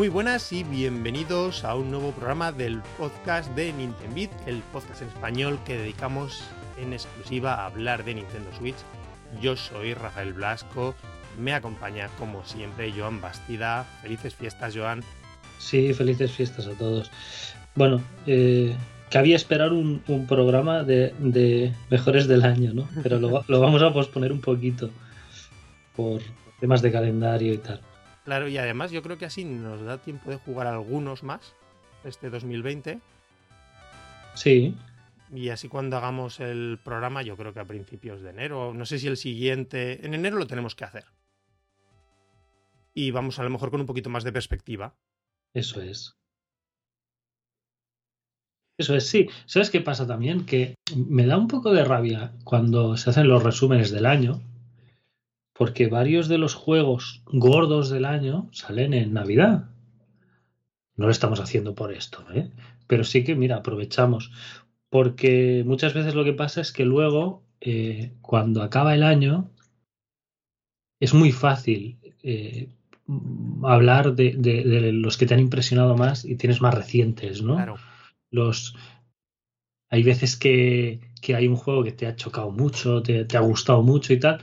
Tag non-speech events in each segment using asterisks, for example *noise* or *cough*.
Muy buenas y bienvenidos a un nuevo programa del podcast de Nintendo el podcast español que dedicamos en exclusiva a hablar de Nintendo Switch. Yo soy Rafael Blasco, me acompaña como siempre Joan Bastida. Felices fiestas, Joan. Sí, felices fiestas a todos. Bueno, eh, cabía esperar un, programa de, mejores del año, ¿no? Pero lo, lo vamos a posponer un poquito por temas de calendario y tal. Claro, y además yo creo que así nos da tiempo de jugar algunos más este 2020. Sí. Y así cuando hagamos el programa, yo creo que a principios de enero, no sé si el siguiente, en enero lo tenemos que hacer. Y vamos a lo mejor con un poquito más de perspectiva. Eso es. Eso es, sí. ¿Sabes qué pasa también? Que me da un poco de rabia cuando se hacen los resúmenes del año porque varios de los juegos gordos del año salen en Navidad. No lo estamos haciendo por esto, ¿eh? pero sí que, mira, aprovechamos. Porque muchas veces lo que pasa es que luego, eh, cuando acaba el año, es muy fácil eh, hablar de, los que te han impresionado más y tienes más recientes, ¿no? Claro. Los, hay veces que, hay un juego que te ha chocado mucho, te, te ha gustado mucho y tal,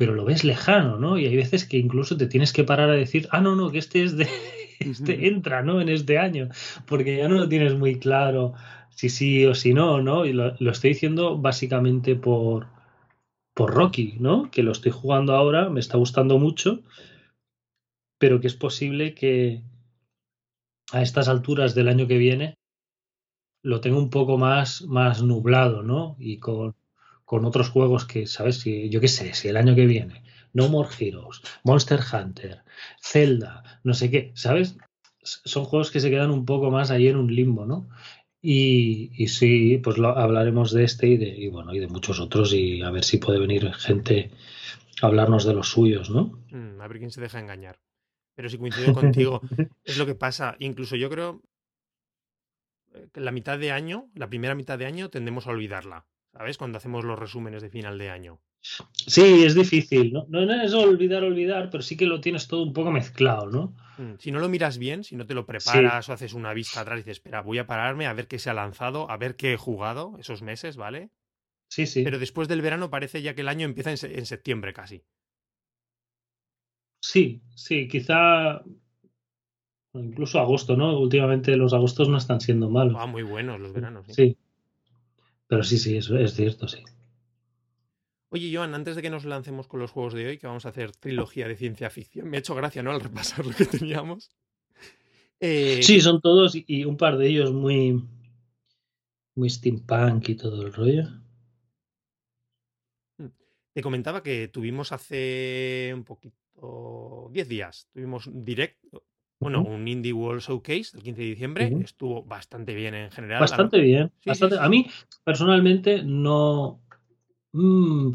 pero lo ves lejano, ¿no? Y hay veces que incluso te tienes que parar a decir, ah, no, no, que este es de, *laughs* este entra, ¿no? En este año, porque ya no lo tienes muy claro si sí o si no, ¿no? Y lo, estoy diciendo básicamente por, por Rocky, ¿no? Que lo estoy jugando ahora, me está gustando mucho, pero que es posible que a estas alturas del año que viene lo tenga un poco más, más nublado, ¿no? Y con, con otros juegos que, ¿sabes? Si, yo qué sé, si el año que viene, No More Heroes, Monster Hunter, Zelda, no sé qué, ¿sabes? Son juegos que se quedan un poco más ahí en un limbo, ¿no? Y, y sí, pues lo, hablaremos de este y de, y bueno, y de muchos otros y a ver si puede venir gente a hablarnos de los suyos, ¿no? Mm, a ver quién se deja engañar. Pero si coincido contigo, *laughs* es lo que pasa. Incluso yo creo eh, que la mitad de año, la primera mitad de año, tendemos a olvidarla. ¿Sabes? Cuando hacemos los resúmenes de final de año. Sí, es difícil, ¿no? No es olvidar, olvidar, pero sí que lo tienes todo un poco mezclado, ¿no? Mm, si no lo miras bien, si no te lo preparas o haces una vista atrás y dices, espera, voy a pararme a ver qué se ha lanzado, a ver qué he jugado esos meses, ¿vale? Sí, sí. Pero después del verano parece ya que el año empieza en, septiembre casi. Sí, sí, quizá incluso agosto, ¿no? Últimamente los agostos no están siendo malos. Ah, muy buenos los veranos. Sí. sí. Pero sí, sí, eso es cierto, sí. Oye, Joan, antes de que nos lancemos con los juegos de hoy, que vamos a hacer trilogía de ciencia ficción, me ha hecho gracia, ¿no? Al repasar lo que teníamos. Eh, sí, son todos y un par de ellos muy, muy steampunk y todo el rollo. Mm, te comentaba que tuvimos hace un poquito, 10 días, tuvimos directo, bueno, un Indie World Showcase el 15 de diciembre estuvo bastante bien en general. Bastante bien. A mí, personalmente, no. Mm,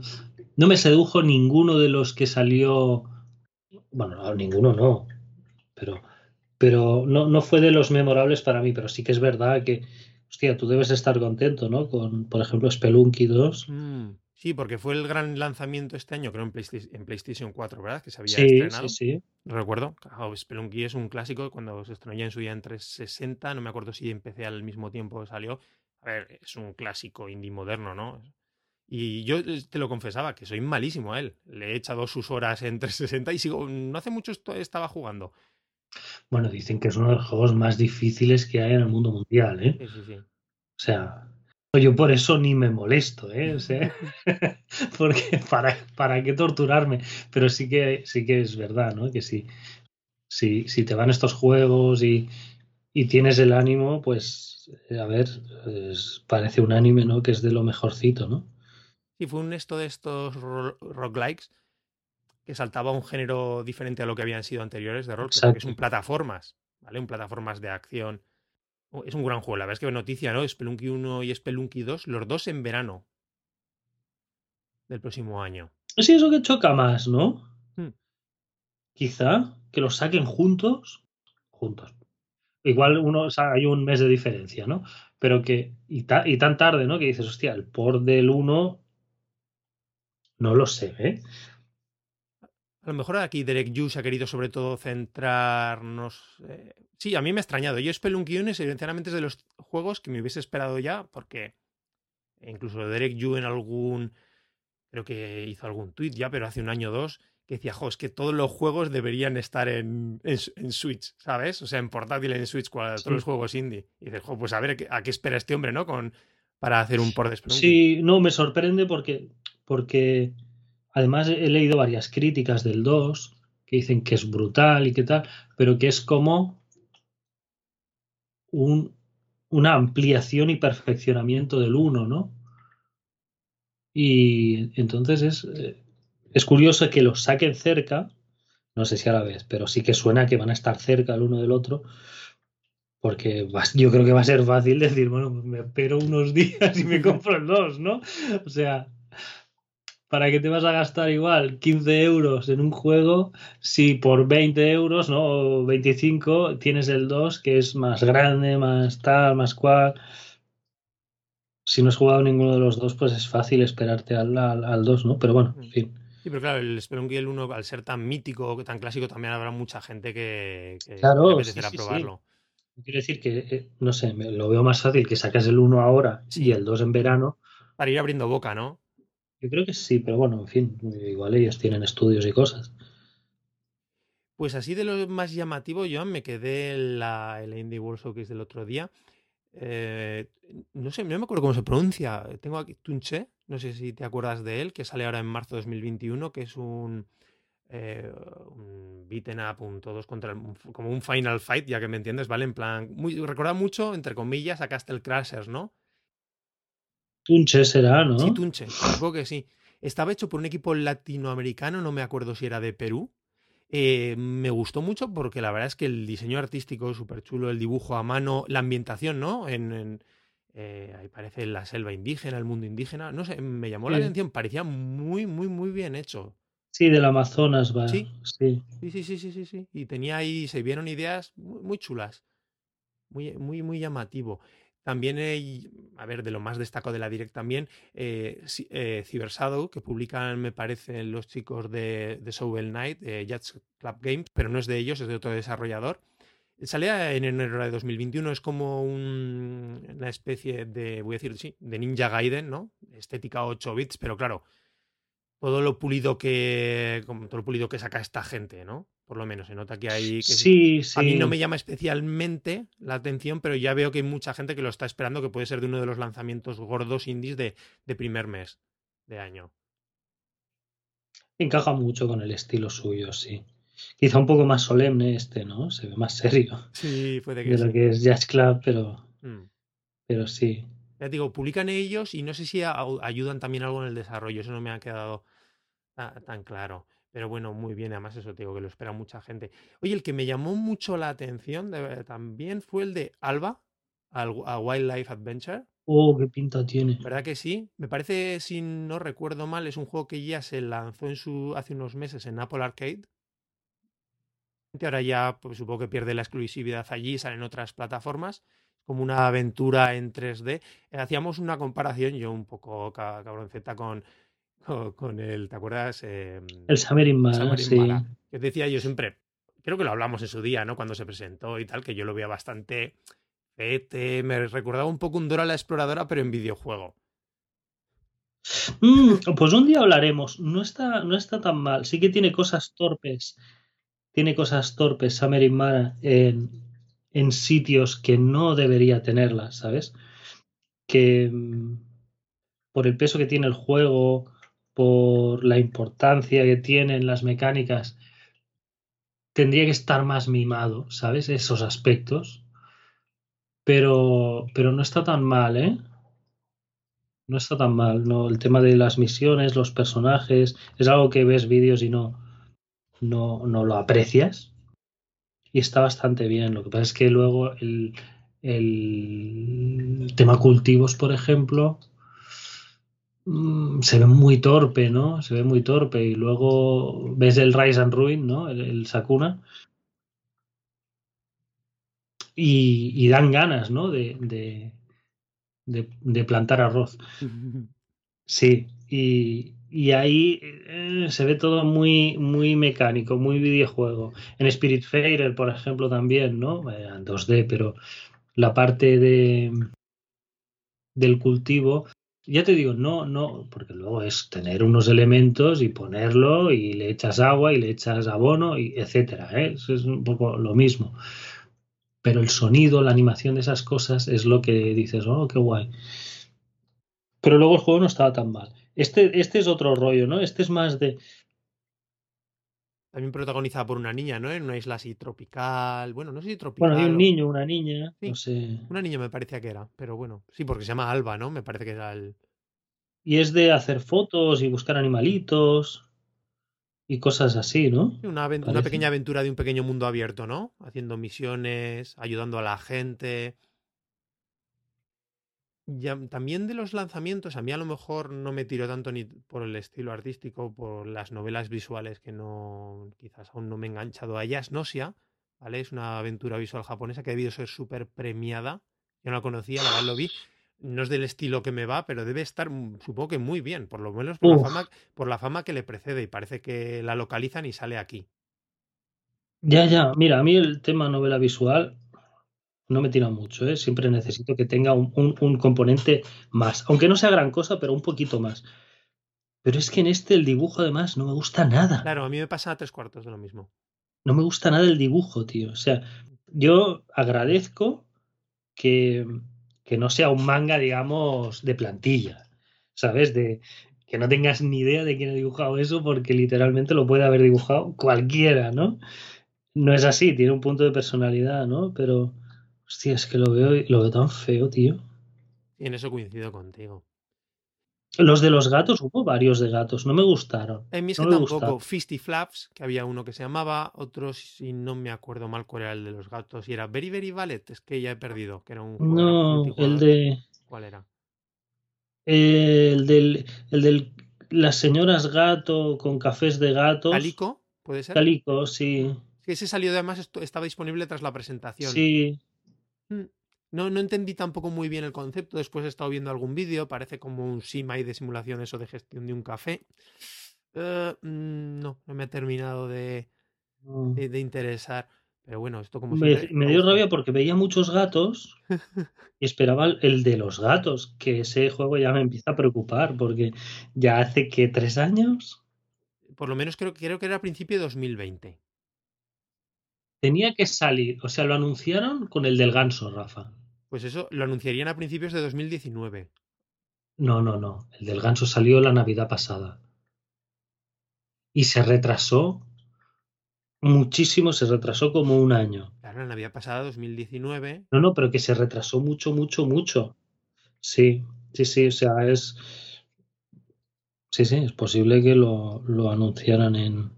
no me sedujo ninguno de los que salió. Bueno, ninguno no. Pero, pero no, no fue de los memorables para mí. Pero sí que es verdad que. Hostia, tú debes estar contento, ¿no? Con, por ejemplo, Spelunky 2. Sí, porque fue el gran lanzamiento este año, creo, en PlayStation, en PlayStation 4, ¿verdad? Que se había estrenado. Sí, sí. Recuerdo. Spelunky es un clásico cuando se estrenó ya en su día en 360. No me acuerdo si empecé al mismo tiempo salió. A ver, es un clásico indie moderno, ¿no? Y yo te lo confesaba, que soy malísimo a él. Le he echado sus horas en 360 y sigo. No hace mucho estaba jugando. Bueno, dicen que es uno de los juegos más difíciles que hay en el mundo mundial, ¿eh? Sí, sí, sí. O sea, yo por eso ni me molesto, ¿eh? *laughs* porque para, para qué torturarme. Pero sí que, sí que es verdad, ¿no? Que si, si, si te van estos juegos y, y tienes el ánimo, pues, eh, a ver, parece un anime, ¿no? Que es de lo mejorcito, ¿no? Sí, fue un esto de estos roguelikes que saltaba un género diferente a lo que habían sido anteriores de rol, que es un plataformas, ¿vale? Un plataformas de acción es un gran juego. La verdad es que noticia, ¿no? Spelunky 1 y Spelunky 2, los dos en verano del próximo año. Sí, eso que choca más, ¿no? Hmm. Quizá que los saquen juntos. Juntos. Igual uno hay un mes de diferencia, ¿no? Pero que. Y, tan tarde, ¿no? Que dices, hostia, el por del 1. No lo sé, ¿eh? A lo mejor aquí Derek se ha querido sobre todo centrarnos. Eh, sí, a mí me ha extrañado. Yo Spelunky Unis, sinceramente, es de los juegos que me hubiese esperado ya, porque incluso Derek Yu en algún. Creo que hizo algún tweet ya, pero hace un año o dos, que decía, jo, es que todos los juegos deberían estar en, en, Switch, ¿sabes? O sea, en portátil en Switch, todos los juegos indie. Y dices, jo, pues a ver a qué espera este hombre, ¿no? Con, para hacer un port de Spelunky. Sí, no, me sorprende porque, porque además he leído varias críticas del 2 que dicen que es brutal y que tal, pero que es como un, una ampliación y perfeccionamiento del 1, ¿no? Y entonces es, eh, es curioso que los saquen cerca, no sé si a la vez, pero sí que suena que van a estar cerca el uno del otro, porque yo creo que va a ser fácil decir, bueno, me espero unos *laughs* días y me compro el dos, ¿no? O sea, ¿para qué te vas a gastar igual 15 euros en un juego si por 20 euros, ¿no? O 25 tienes el 2 que es más grande, más tal, más cual si no has jugado ninguno de los dos, pues es fácil esperarte al, al, 2, ¿no? Pero bueno, en fin. Sí, pero claro, el Spelunky el 1, al ser tan mítico, tan clásico, también habrá mucha gente que, que claro, probarlo. Quiero decir que, eh, no sé, lo veo más fácil que sacas el 1 ahora y el 2 en verano. Para ir abriendo boca, ¿no? Yo creo que sí, pero bueno, en fin, igual ellos tienen estudios y cosas. Pues así de lo más llamativo, yo me quedé en la, en Indie World Showcase del otro día. Eh, no sé, no me acuerdo cómo se pronuncia. Tengo aquí Tunche, no sé si te acuerdas de él, que sale ahora en marzo de 2021, que es un, eh, un beaten up, un todos contra como un final fight, ya que me entiendes, ¿vale? En plan, muy, recuerda mucho, entre comillas, a Castle Crashers, ¿no? Tunche será, ¿no? Sí, Tunche, supongo que sí. Estaba hecho por un equipo latinoamericano, no me acuerdo si era de Perú. Eh, me gustó mucho porque la verdad es que el diseño artístico es súper chulo, el dibujo a mano, la ambientación, ¿no? En, eh, ahí parece la selva indígena, el mundo indígena. No sé, me llamó la atención, parecía muy, muy, muy bien hecho. Sí, del Amazonas va. ¿Sí? Sí. Sí, sí, sí, sí, sí. Y tenía ahí, se vieron ideas muy, chulas. Muy, muy, muy llamativo. También, hay, a ver, de lo más destacado de la Direct también, eh, eh que publican, me parece, los chicos de, de Soul Night, eh, Jazz Club Games, pero no es de ellos, es de otro desarrollador. Salía en enero de 2021, es como una especie de, voy a decir, sí, de Ninja Gaiden, ¿no? Estética 8 bits, pero claro, todo lo pulido que, todo lo pulido que saca esta gente, ¿no? Por lo menos se nota que hay... Que sí, sí. A mí no me llama especialmente la atención, pero ya veo que hay mucha gente que lo está esperando, que puede ser de uno de los lanzamientos gordos indies de, de primer mes de año. Encaja mucho con el estilo suyo, sí. Quizá un poco más solemne este, ¿no? Se ve más serio. Sí, puede que de lo que es Jazz Club, pero, mm. pero sí. Ya digo, publican ellos y no sé si ayudan también algo en el desarrollo. Eso no me ha quedado tan claro. Pero bueno, muy bien. Además, eso te digo que lo espera mucha gente. Oye, el que me llamó mucho la atención también fue el de Alba, a Wildlife Adventure. Oh, qué pinta tiene. ¿Verdad que sí? Me parece, si no recuerdo mal, es un juego que ya se lanzó en su, hace unos meses en Apple Arcade Ahora ya pues, supongo que pierde la exclusividad allí, salen otras plataformas, como una aventura en 3D. Eh, hacíamos una comparación, yo un poco cabronceta con, *laughs* con, el, ¿te acuerdas? Em, el Summer in sí. Que decía yo siempre, creo que lo hablamos en su día, ¿no? Cuando se presentó y tal, que yo lo veía bastante fete, me recordaba un poco un Dora la Exploradora, pero en videojuego. Mm, pues un día hablaremos. No está, no está tan mal. Sí que tiene cosas torpes tiene cosas torpes Summer Mara en, en sitios que no debería tenerlas, ¿sabes? Que mm, por el peso que tiene el juego, por la importancia que tienen las mecánicas, tendría que estar más mimado, ¿sabes? Esos aspectos. Pero, pero no está tan mal, ¿eh? No está tan mal, ¿no? El tema de las misiones, los personajes, es algo que ves vídeos y no, no, no lo aprecias y está bastante bien. Lo que pasa es que luego el, el tema cultivos, por ejemplo, se ve muy torpe, ¿no? Se ve muy torpe. Y luego ves el Rise and Ruin, ¿no? El, Sakuna. Y, dan ganas, ¿no? De, plantar arroz. Sí, y, ahí eh, se ve todo muy, muy mecánico, muy videojuego. En Spirit Spiritfarer, por ejemplo, también, ¿no? Eh, en 2D, pero la parte de del cultivo, ya te digo, no, no, porque luego es tener unos elementos y ponerlo y le echas agua y le echas abono y etcétera, ¿eh? Es un poco lo mismo. Pero el sonido, la animación de esas cosas es lo que dices, oh, qué guay. Pero luego el juego no estaba tan mal. Este, este es otro rollo, ¿no? Este es más de. También protagonizada por una niña, ¿no? En una isla así tropical. Bueno, no sé si tropical. Bueno, hay un niño, una niña. no sé. Una niña me parecía que era, pero bueno. Sí, porque se llama Alba, ¿no? Me parece que era el. Y es de hacer fotos y buscar animalitos y cosas así, ¿no? Una, una pequeña aventura de un pequeño mundo abierto, ¿no? Haciendo misiones, ayudando a la gente también de los lanzamientos, a mí a lo mejor no me tiro tanto ni por el estilo artístico, por las novelas visuales que no, quizás aún no me he enganchado a ellas. Nosia, ¿vale? Es una aventura visual japonesa que ha debido ser súper premiada. Yo no la conocía, la verdad lo vi. No es del estilo que me va, pero debe estar, mm, supongo que muy bien, por lo menos por, la fama, por la fama que le precede y parece que la localizan y sale aquí. Ya, ya, mira, a mí el tema novela visual no me tira mucho, ¿eh? siempre necesito que tenga un, componente más, aunque no sea gran cosa, pero un poquito más. Pero es que en este el dibujo además no me gusta nada. Claro, a mí me pasa a tres cuartos de lo mismo. No me gusta nada el dibujo, tío. O sea, yo agradezco que, que no sea un manga, digamos, de plantilla, ¿sabes? De que no tengas ni idea de quién ha dibujado eso porque literalmente lo puede haber dibujado cualquiera, ¿no? No es así, tiene un punto de personalidad, ¿no? Pero Hostia, es que lo veo, lo veo tan feo, tío. Y en eso coincido contigo. Los de los gatos, hubo varios de gatos, no me gustaron. En mí es que tampoco. Fisty Flaps, que había uno que se llamaba, otros, si no me acuerdo mal cuál era el de los gatos, y era Very Very Ballet, es que ya he perdido, que era un. No, el de. ¿Cuál era? El del, el del. Las señoras gato con cafés de gatos. ¿Calico? ¿Puede ser? Calico, sí. ese salió además, estaba disponible tras la presentación. Sí, no, no entendí tampoco muy bien el concepto. Después he estado viendo algún vídeo. Parece como un SIMAI de simulación eso de gestión de un café. Eh, mm, no, no me ha terminado de, de, interesar. Pero bueno, esto como... Me, me dio rabia porque veía muchos gatos *laughs* y esperaba el de los gatos, que ese juego ya me empieza a preocupar porque ya hace que tres años. Por lo menos creo, creo que era a principio de 2020. Tenía que salir, o sea, lo anunciaron con el del ganso, Rafa. Pues eso, lo anunciarían a principios de 2019. No, no, no. El del ganso salió la Navidad pasada. Y se retrasó muchísimo, se retrasó como un año. Claro, la Navidad pasada, 2019. No, no, pero que se retrasó mucho, mucho, mucho. Sí, sí, sí, o sea, es. Sí, sí, es posible que lo, lo anunciaran en,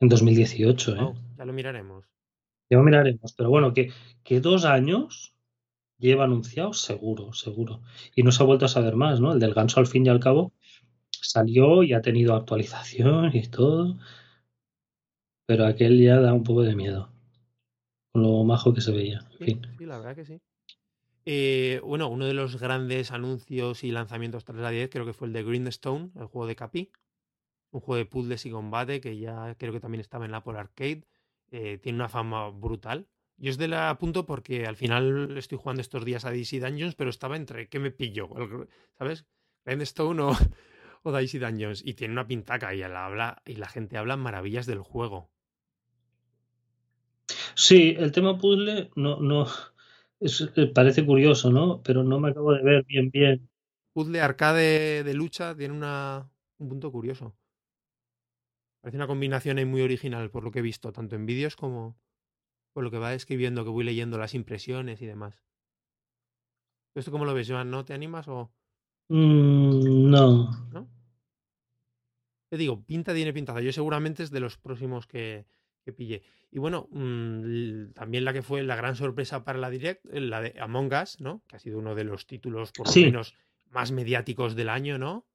en 2018, ¿eh? ya lo miraremos. Ya miraremos, pero bueno, que, que dos años lleva anunciado, seguro, seguro. Y no se ha vuelto a saber más, ¿no? El del ganso al fin y al cabo salió y ha tenido actualización y todo. Pero aquel ya da un poco de miedo. Con lo majo que se veía. En fin. sí la verdad que sí. Eh, bueno, uno de los grandes anuncios y lanzamientos tras la 10 creo que fue el de Greenstone, el juego de Capi. Un juego de puzzles y combate que ya creo que también estaba en la Apple Arcade. Eh, tiene una fama brutal. Yo es de la apunto porque al final estoy jugando estos días a DC Dungeons, pero estaba entre ¿qué me pillo? ¿Sabes? Grindstone o, *laughs* o Daisy Dungeons. Y tiene una pintaca y la, habla, y la gente habla maravillas del juego. Sí, el tema puzzle no, no eh, parece curioso, ¿no? Pero no me acabo de ver bien bien. Puzzle arcade de lucha tiene una, un punto curioso. Parece una combinación ahí muy original por lo que he visto, tanto en vídeos como por lo que va escribiendo, que voy leyendo las impresiones y demás. ¿Esto cómo lo ves, Joan? ¿No te animas o...? Mm, no. ¿No? Te digo, pinta tiene pintaza. Yo seguramente es de los próximos que, que pille. Y bueno, mm, también la que fue la gran sorpresa para la Direct, la de Among Us, ¿no? Que ha sido uno de los títulos, por lo menos, más mediáticos del año, ¿no?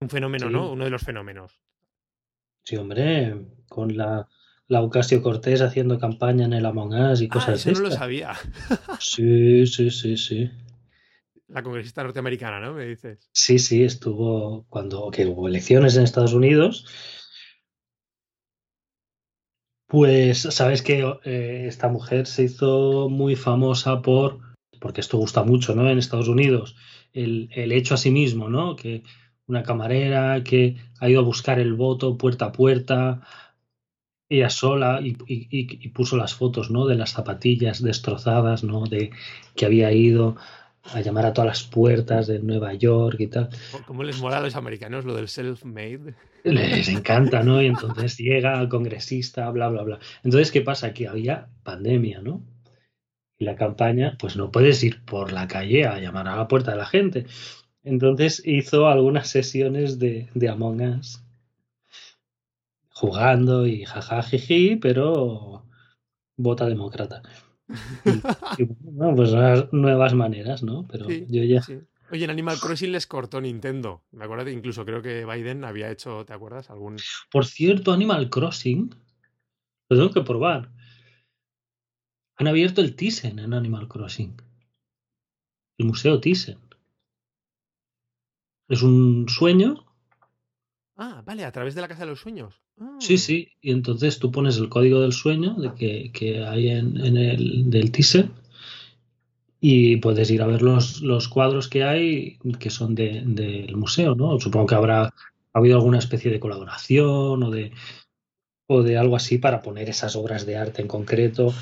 Un fenómeno, ¿no? Uno de los fenómenos. Sí, hombre, con la, la Ocasio Cortés haciendo campaña en el Among Us y ah, cosas así. no lo sabía. sí, sí, sí, sí. La congresista norteamericana, ¿no? Me dices. Sí, sí, estuvo cuando que hubo elecciones en Estados Unidos. Pues sabes que eh, esta mujer se hizo muy famosa por, porque esto gusta mucho, ¿no? En Estados Unidos, el, el hecho a sí mismo, ¿no? Que una camarera que ha ido a buscar el voto puerta a puerta, ella sola y, y, puso las fotos ¿no? de las zapatillas destrozadas, ¿no? de que había ido a llamar a todas las puertas de Nueva York y tal. ¿Cómo les mola a los americanos lo del self-made? Les encanta, ¿no? Y entonces llega al congresista, bla, bla, bla. Entonces, ¿qué pasa? Que había pandemia, ¿no? Y la campaña, pues no puedes ir por la calle a llamar a la puerta de la gente. Entonces hizo algunas sesiones de, de Among Us jugando y jajajiji, pero vota demócrata. Y, *laughs* bueno, pues nuevas maneras, ¿no? Pero yo ya. Oye, en Animal Crossing les cortó Nintendo. Me acuerdo incluso creo que Biden había hecho, ¿te acuerdas? Algún. Por cierto, Animal Crossing. Lo tengo que probar. Han abierto el Thyssen en Animal Crossing. El Museo Thyssen. Es un sueño. Ah, vale, a través de la Casa de los Sueños. Sí, ah. sí, y entonces tú pones el código del sueño de que, que hay en, en, el del teaser y puedes ir a ver los, los cuadros que hay que son del de, museo, ¿no? Supongo que habrá habido alguna especie de colaboración o de, o de algo así para poner esas obras de arte en concreto.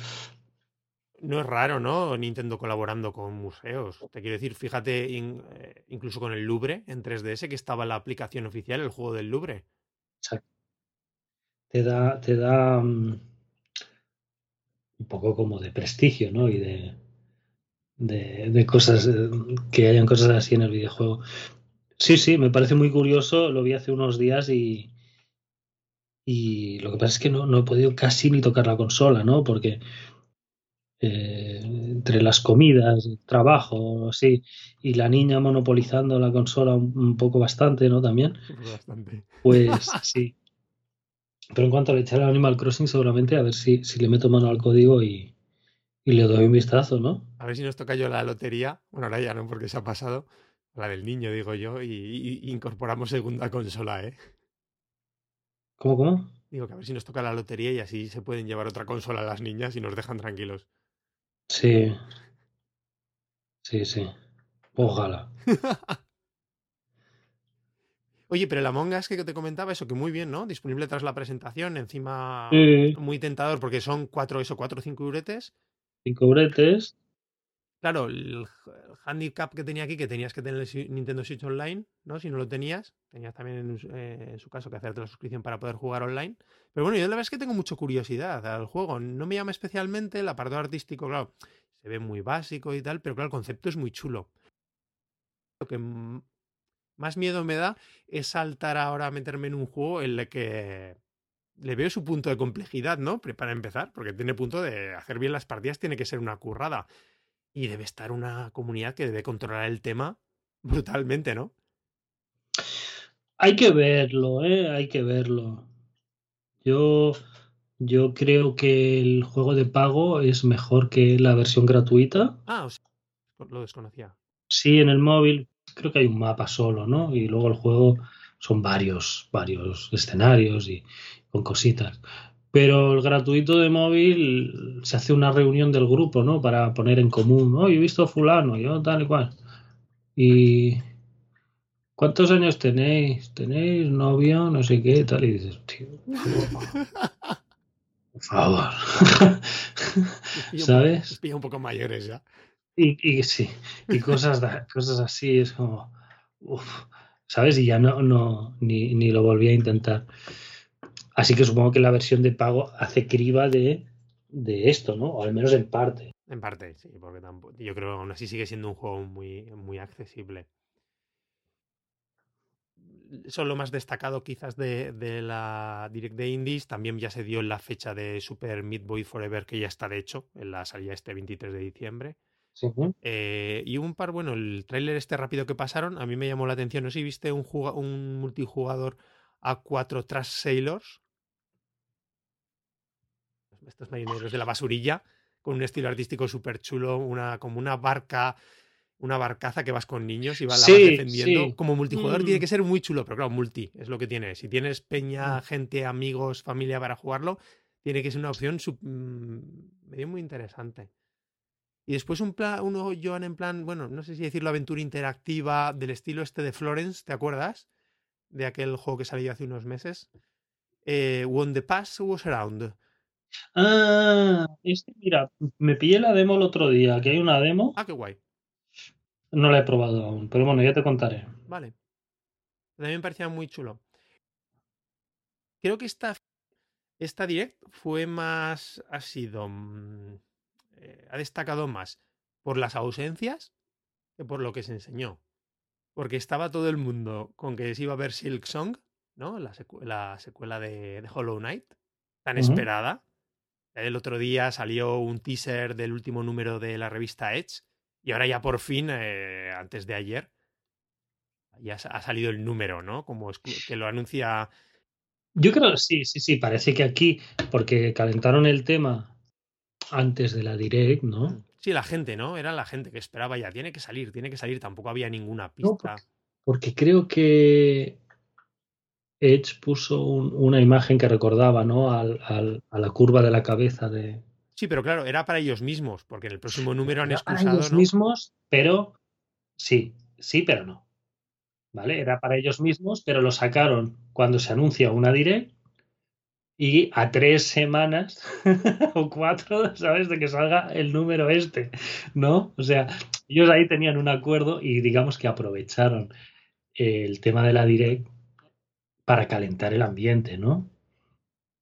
No es raro, ¿no? Nintendo colaborando con museos. Te quiero decir, fíjate, eh, incluso con el Louvre en 3DS, que estaba la aplicación oficial, el juego del Louvre. Exacto te da, te da mm, un poco como de prestigio, ¿no? Y de, de, cosas, eh, que hayan cosas así en el videojuego. Sí, sí, me parece muy curioso, lo vi hace unos días y, y lo que pasa es que no, no he podido casi ni tocar la consola, ¿no? Porque eh, entre las comidas, el trabajo, así, y la niña monopolizando la consola un, un poco bastante, ¿no? También. Bastante. Pues *laughs* sí. Pero en cuanto a echar al Animal Crossing, seguramente a ver si, si le meto mano al código y, y, le doy un vistazo, ¿no? A ver si nos toca yo la lotería. Bueno, ahora ya no, porque se ha pasado. La del niño, digo yo, y, incorporamos segunda consola, ¿eh? ¿Cómo, cómo? Digo que a ver si nos toca la lotería y así se pueden llevar otra consola a las niñas y nos dejan tranquilos. Sí. Sí, sí. Ojalá. *laughs* Oye, pero el Among Us que te comentaba, eso que muy bien, ¿no? Disponible tras la presentación, encima muy tentador porque son cuatro, eso, cuatro o cinco euretes. Cinco euretes. Claro, el, handicap que tenía aquí, que tenías que tener el Nintendo Switch Online, ¿no? Si no lo tenías, tenías también eh, en, su caso que hacerte la suscripción para poder jugar online. Pero bueno, yo la verdad es que tengo mucha curiosidad al juego. No me llama especialmente, el apartado artístico, claro, se ve muy básico y tal, pero claro, el concepto es muy chulo. Lo que más miedo me da es saltar ahora a meterme en un juego en el que le veo su punto de complejidad, ¿no? Para empezar, porque tiene punto de hacer bien las partidas, tiene que ser una currada. Y debe estar una comunidad que debe controlar el tema *laughs* brutalmente, ¿no? Hay que verlo, ¿eh? Hay que verlo. Yo, yo creo que el juego de pago es mejor que la versión gratuita. Ah, o sea, lo desconocía. Sí, en el móvil, creo que hay un mapa solo, ¿no? Y luego el juego son varios, varios escenarios y con cositas. Pero el gratuito de móvil se hace una reunión del grupo, ¿no? Para poner en común, oh, he visto fulano, yo tal y cual. Y ¿cuántos años tenéis? ¿Tenéis novio? No sé qué, tal. Y dices, tío, *laughs* por favor. *laughs* ¿Sabes? un poco mayores ya. Y, sí, y cosas, *laughs* cosas así, es como, ¿sabes? Y ya no, no ni, ni, lo volví a intentar. Así que supongo que la versión de pago hace criba de, de esto, ¿no? O al menos en parte. En parte, sí, porque tampoco, yo creo que aún así sigue siendo un juego muy, muy accesible. Eso lo más destacado quizás de, de, la Direct de Indies. También ya se dio en la fecha de Super Meat Boy Forever, que ya está de hecho, en la salida este 23 de diciembre. Eh, y un par, bueno, el tráiler este rápido que pasaron, a mí me llamó la atención. No sé si viste un, un multijugador a 4 Trash Sailors. Estos marineros de la basurilla, con un estilo artístico súper chulo, una, como una barca una barcaza que vas con niños y vas, defendiendo. Como multijugador tiene mm. que ser muy chulo, pero claro, multi es lo que tiene. Si tienes peña, mm. gente, amigos, familia para jugarlo, tiene que ser una opción mm, medio muy interesante. Y después un plan, uno, Joan, en plan, bueno, no sé si decirlo, aventura interactiva del estilo este de Florence, ¿te acuerdas? De aquel juego que salió hace unos meses. Eh, When the Past Was Around. Ah, este, mira, me pillé la demo el otro día, que hay una demo. Ah, qué guay. No la he probado aún, pero bueno, ya te contaré. Vale. Mí me parecía muy chulo. Creo que esta, esta direct fue más. ha sido. Mm, eh, ha destacado más por las ausencias que por lo que se enseñó. Porque estaba todo el mundo con que se iba a ver Silk Song, ¿no? La, secuela de, Hollow Knight, tan esperada. El otro día salió un teaser del último número de la revista Edge y ahora ya por fin, eh, antes de ayer, ya ha salido el número, ¿no? Como que lo anuncia. Yo creo, sí, sí, sí, parece que aquí, porque calentaron el tema antes de la Direct, ¿no? Mm, sí, la gente, ¿no? Era la gente que esperaba ya, tiene que salir, tiene que salir, tampoco había ninguna pista. porque, creo que Edge puso una imagen que recordaba, ¿no? Al, a la curva de la cabeza de. Sí, pero claro, era para ellos mismos, porque en el próximo número han excusado. Para ellos mismos, pero sí, sí, pero no. ¿Vale? Era para ellos mismos, pero lo sacaron cuando se anuncia una direct y a tres semanas *laughs* o cuatro, ¿sabes? De que salga el número este, ¿no? O sea, ellos ahí tenían un acuerdo y digamos que aprovecharon el tema de la direct para calentar el ambiente, ¿no?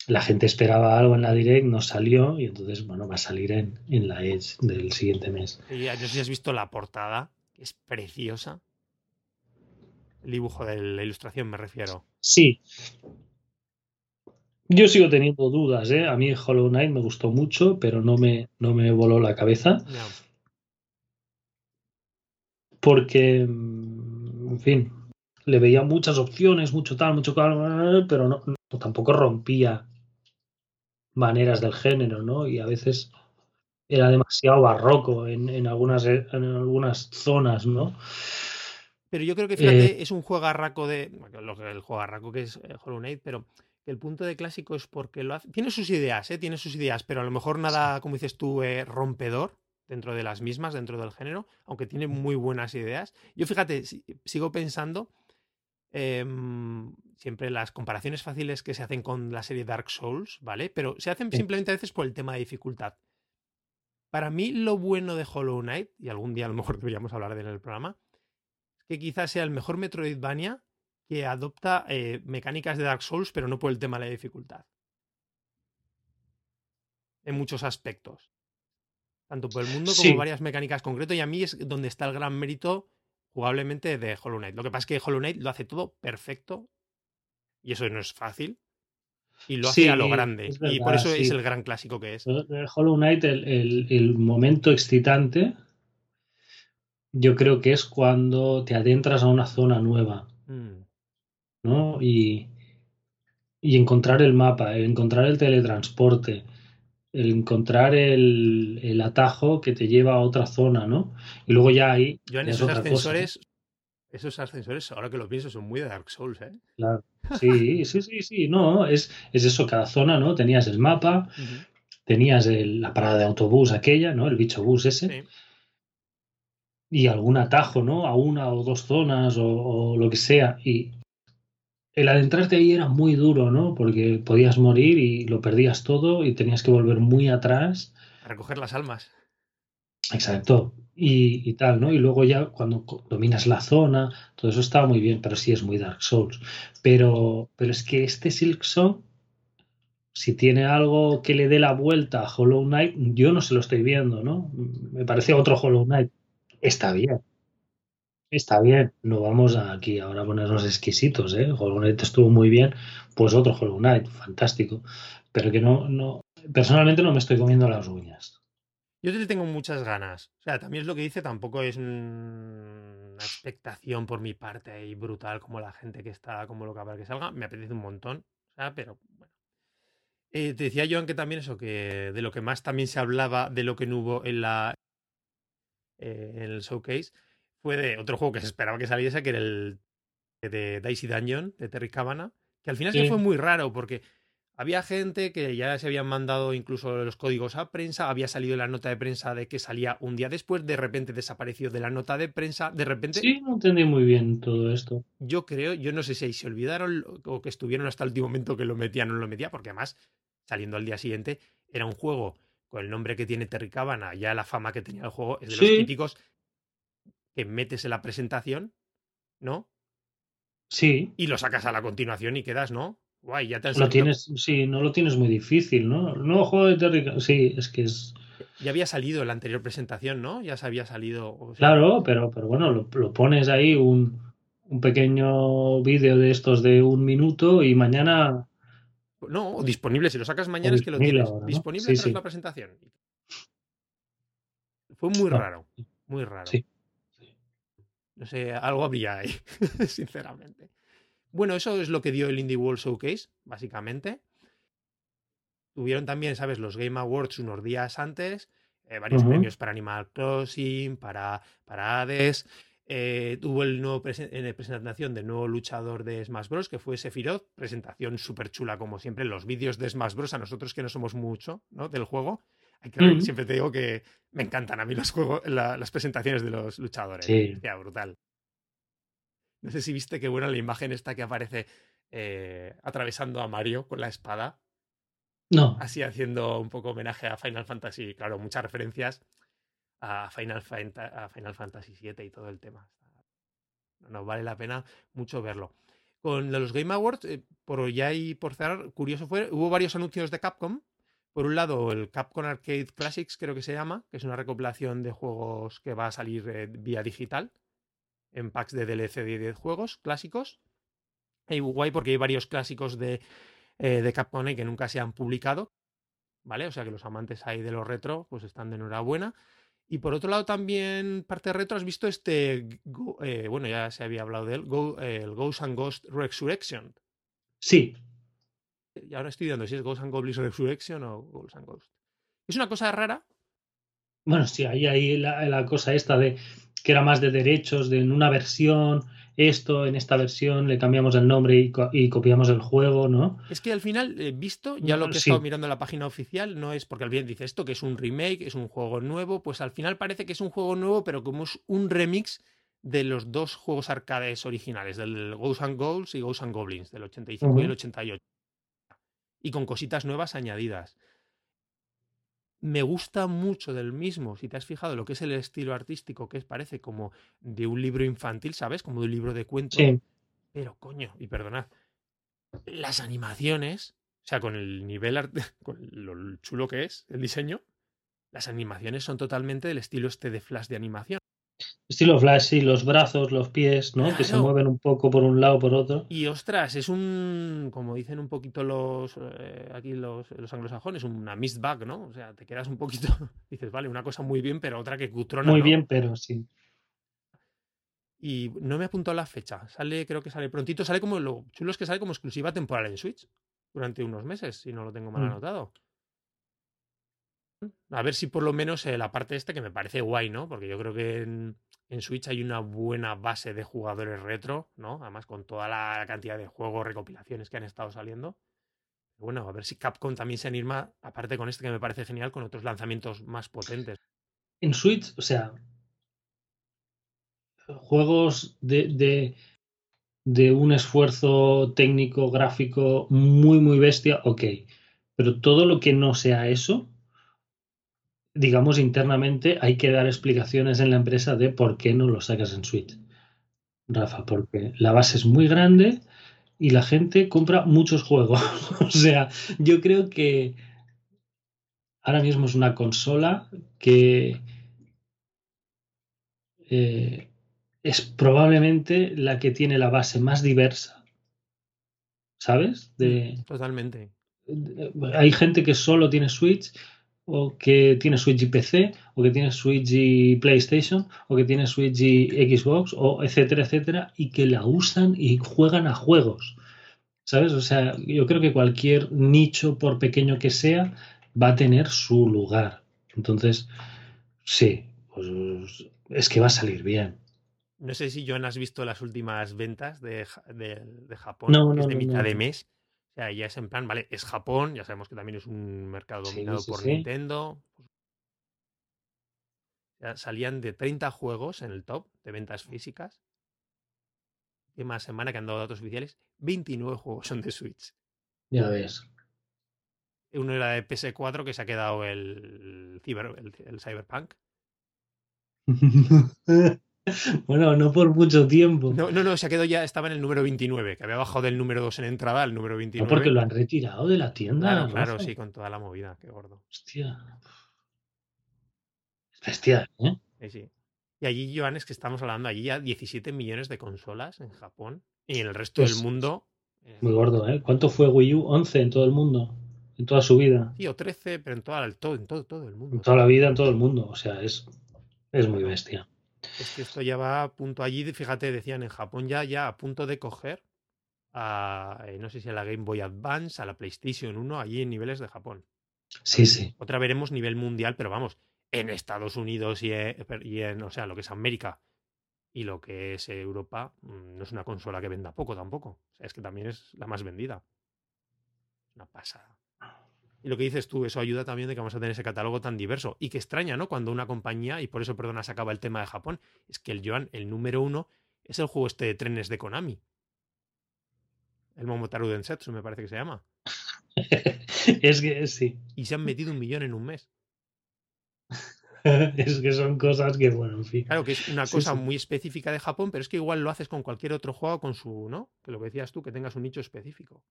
La gente esperaba algo en la Direct, no salió y entonces, bueno, va a salir en, en la Edge del siguiente mes. Y no sé si has visto la portada, es preciosa. El dibujo de la ilustración, me refiero. Sí. Yo sigo teniendo dudas, ¿eh? A mí Hollow Knight me gustó mucho, pero no me, no me voló la cabeza. Porque, mm, en fin, le veía muchas opciones, mucho tal, mucho tal, pero no, tampoco rompía maneras del género, ¿no? Y a veces era demasiado barroco en, algunas, en algunas zonas, ¿no? Pero yo creo que, fíjate, eh, es un juegarraco de. El juegarraco que es eh, Hollow Knight, pero el punto de clásico es porque lo hace. Tiene sus ideas, ¿eh? Tiene sus ideas, pero a lo mejor nada, como dices tú, eh, rompedor dentro de las mismas, dentro del género, aunque tiene muy buenas ideas. Yo fíjate, sigo pensando Em, siempre las comparaciones fáciles que se hacen con la serie Dark Souls, ¿vale? Pero se hacen simplemente a veces por el tema de dificultad. Para mí, lo bueno de Hollow Knight, y algún día a lo mejor *laughs* deberíamos hablar de él en el programa, es que quizás sea el mejor Metroidvania que adopta eh, mecánicas de Dark Souls, pero no por el tema de la dificultad. En muchos aspectos. Tanto por el mundo como varias mecánicas concretas, y a mí es donde está el gran mérito jugablemente de Hollow Knight. Lo que pasa es que Hollow Knight lo hace todo perfecto y eso no es fácil. Y lo hace a lo grande. y por eso es el gran clásico que es. Hollow Knight, el, momento excitante, yo creo que es cuando te adentras a una zona nueva. Mm. ¿No? Y, y encontrar el mapa, encontrar el teletransporte, el encontrar el, atajo que te lleva a otra zona, ¿no? Y luego ya hay. Yo en esos ascensores, esos ascensores, ahora que lo pienso, son muy de Dark Souls, ¿eh? Claro. Sí, *laughs* sí, sí, sí. No, es, es eso, cada zona, ¿no? Tenías el mapa, tenías la parada de autobús aquella, ¿no? El bicho bus ese. Y algún atajo, ¿no? A una o dos zonas o, o lo que sea. Y el adentrarte ahí era muy duro, ¿no? Porque podías morir y lo perdías todo y tenías que volver muy atrás. A recoger las almas. Exacto. Y, tal, ¿no? Y luego ya cuando dominas la zona, todo eso estaba muy bien, pero sí es muy Dark Souls. Pero, pero es que este Silk Song, si tiene algo que le dé la vuelta a Hollow Knight, yo no se lo estoy viendo, ¿no? Me parece otro Hollow Knight. Está bien. Está bien, no vamos aquí ahora a ponernos exquisitos, ¿eh? Hollow Knight estuvo muy bien, pues otro Hollow fantástico. Pero que no, no, personalmente no me estoy comiendo las uñas. Yo le tengo muchas ganas. O sea, también es lo que dice, tampoco es una expectación por mi parte y brutal como la gente que está, como lo que para que salga. Me apetece un montón. O sea, pero bueno. Eh, te decía Joan que también eso, que de lo que más también se hablaba de lo que no hubo en la en el showcase fue de otro juego que se esperaba que saliese, que era el de Daisy Dungeon, de Terry Cabana, que al final sí. fue muy raro porque había gente que ya se habían mandado incluso los códigos a prensa, había salido la nota de prensa de que salía un día después, de repente desapareció de la nota de prensa, de repente... Sí, no entendí muy bien todo esto. Yo creo, yo no sé si se olvidaron o que estuvieron hasta el último momento que lo metían o no lo metía, porque además, saliendo al día siguiente, era un juego con el nombre que tiene Terry Cabana, ya la fama que tenía el juego, es de los típicos que metes en la presentación, ¿no? Sí. Y lo sacas a la continuación y quedas, ¿no? Guay, ya te lo tienes, Sí, no lo tienes muy difícil, ¿no? No juego de Terry Sí, es que es. Ya había salido en la anterior presentación, ¿no? Ya se había salido. claro, pero, pero bueno, lo, pones ahí un, un pequeño vídeo de estos de un minuto y mañana. No, disponible. Si lo sacas mañana es que lo tienes. Disponible tras la presentación. Fue muy raro. Muy raro. Sí. No sé, algo habría ahí, *laughs* sinceramente. Bueno, eso es lo que dio el Indie World Showcase, básicamente. Tuvieron también, ¿sabes?, los Game Awards unos días antes, eh, varios premios para Animal Crossing, para, para Hades. Eh, tuvo el nuevo eh, presentación del nuevo luchador de Smash Bros. que fue Sephiroth, presentación súper chula como siempre, los vídeos de Smash Bros. a nosotros que no somos mucho ¿no? del juego. Siempre te digo que me encantan a mí los juegos, las presentaciones de los luchadores. Sí. brutal. No sé si viste qué buena la imagen esta que aparece eh, atravesando a Mario con la espada. No. Así haciendo un poco homenaje a Final Fantasy. Claro, muchas referencias a Final, a Final Fantasy VII y todo el tema. Nos vale la pena mucho verlo. Con los Game Awards, eh, por ya y por cerrar, curioso fue, hubo varios anuncios de Capcom. Por un lado, el Capcom Arcade Classics, creo que se llama, que es una recopilación de juegos que va a salir eh, vía digital en packs de DLC de 10 juegos clásicos. Y guay porque hay varios clásicos de, eh, de Capcom que nunca se han publicado. ¿Vale? O sea que los amantes ahí de los retro pues están de enhorabuena. Y por otro lado también, parte retro, has visto este, eh, bueno, ya se había hablado de él, el Ghost and Ghost Resurrection. Sí. Y ahora estoy dando si es Ghost and Goblins Resurrection o Ghost and Ghost. Es una cosa rara. Bueno, sí, ahí hay la, la cosa esta de que era más de derechos, de en una versión, esto, en esta versión le cambiamos el nombre y, copiamos el juego, ¿no? Es que al final, he visto, ya lo que he estado mirando en la página oficial, no es porque al bien dice esto, que es un remake, es un juego nuevo, pues al final parece que es un juego nuevo, pero como es un remix de los dos juegos arcades originales, del Ghosts and Goals y Ghosts and Goblins, del 85 y el 88. Y con cositas nuevas añadidas me gusta mucho del mismo, si te has fijado lo que es el estilo artístico, que es, parece como de un libro infantil, ¿sabes? Como de un libro de cuentos. Pero coño, y perdonad, las animaciones, o sea, con el nivel, *laughs* con lo chulo que es el diseño, las animaciones son totalmente del estilo este de flash de animación. Estilo Flash, sí, los brazos, los pies, ¿no? Que se mueven un poco por un lado, por otro. Y ostras, es un, como dicen un poquito los, eh, aquí los, los, anglosajones, una mist bag, ¿no? O sea, te quedas un poquito, *laughs* dices, vale, una cosa muy bien, pero otra que cutrona. Muy bien, pero sí. Y no me ha apuntado la fecha. Sale, creo que sale prontito, sale como, lo chulo es que sale como exclusiva temporal en Switch durante unos meses, si no lo tengo mal mm. anotado. A ver si por lo menos eh, la parte esta que me parece guay, ¿no? Porque yo creo que en, Switch hay una buena base de jugadores retro, ¿no? Además con toda la cantidad de juegos, recopilaciones que han estado saliendo. Bueno, a ver si Capcom también se anima, aparte con este que me parece genial, con otros lanzamientos más potentes. En Switch, o sea, juegos de, de, de un esfuerzo técnico, gráfico muy, muy bestia, ok. Pero todo lo que no sea eso, digamos, internamente hay que dar explicaciones en la empresa de por qué no lo sacas en Switch. Rafa, porque la base es muy grande y la gente compra muchos juegos. *laughs* o sea, yo creo que ahora mismo es una consola que eh, es probablemente la que tiene la base más diversa. ¿Sabes? De, Totalmente. hay gente que solo tiene Switch o que tiene Switch y PC, o que tiene Switch y PlayStation, o que tiene Switch y Xbox, o etcétera, etcétera, y que la usan y juegan a juegos. ¿Sabes? O sea, yo creo que cualquier nicho, por pequeño que sea, va a tener su lugar. Entonces, sí, pues es que va a salir bien. No sé si Joan has visto las últimas ventas de, de, Japón, no, es de mitad de mes. O sea, ya es en plan, vale, es Japón, ya sabemos que también es un mercado dominado por Nintendo. salían de 30 juegos en el top de ventas físicas. Y más semana que han dado datos oficiales, 29 juegos son de Switch. Ya ves. Uno era de PS4 que se ha quedado el, el Cyberpunk. *laughs* *laughs* Bueno, no por mucho tiempo. No, no, no, se ha quedado ya, estaba en el número 29, que había bajado del número 2 en entrada al número 29. No, porque lo han retirado de la tienda. Claro, claro, sí, con toda la movida, qué gordo. Hostia. Es bestial, ¿eh? Sí, sí. Y allí, Joan, es que estamos hablando, allí ya 17 millones de consolas en Japón y en el resto del pues mundo. Eh, muy gordo, ¿eh? ¿Cuánto fue Wii U? 11 en todo el mundo. En toda su vida. Sí, o 13, pero en, toda, todo, en todo, todo el mundo. En toda la vida, en todo el mundo. O sea, es, es muy bestia. Es que esto ya va a punto allí, fíjate, decían en Japón ya, ya a punto de coger a, eh, no sé si a la Game Boy Advance, a la PlayStation 1, allí en niveles de Japón. Sí, sí. Otra veremos nivel mundial, pero vamos, en Estados Unidos y en, o sea, lo que es América y lo que es Europa, mm, no es una consola que venda poco tampoco. O sea, es que también es la más vendida. Una pasada. Y lo que dices tú, eso ayuda también de que vamos a tener ese catálogo tan diverso. Y que extraña, ¿no? Cuando una compañía, y por eso, perdona, se acaba el tema de Japón, es que el Joan, el número uno, es el juego este de trenes de Konami. El Momotaru Densetsu, me parece que se llama. *laughs* es que sí. Y se han metido un millón en un mes. *laughs* es que son cosas que, bueno, en fin. Claro que es una cosa muy específica de Japón, pero es que igual lo haces con cualquier otro juego, con su, ¿no? Que lo que decías tú, que tengas un nicho específico.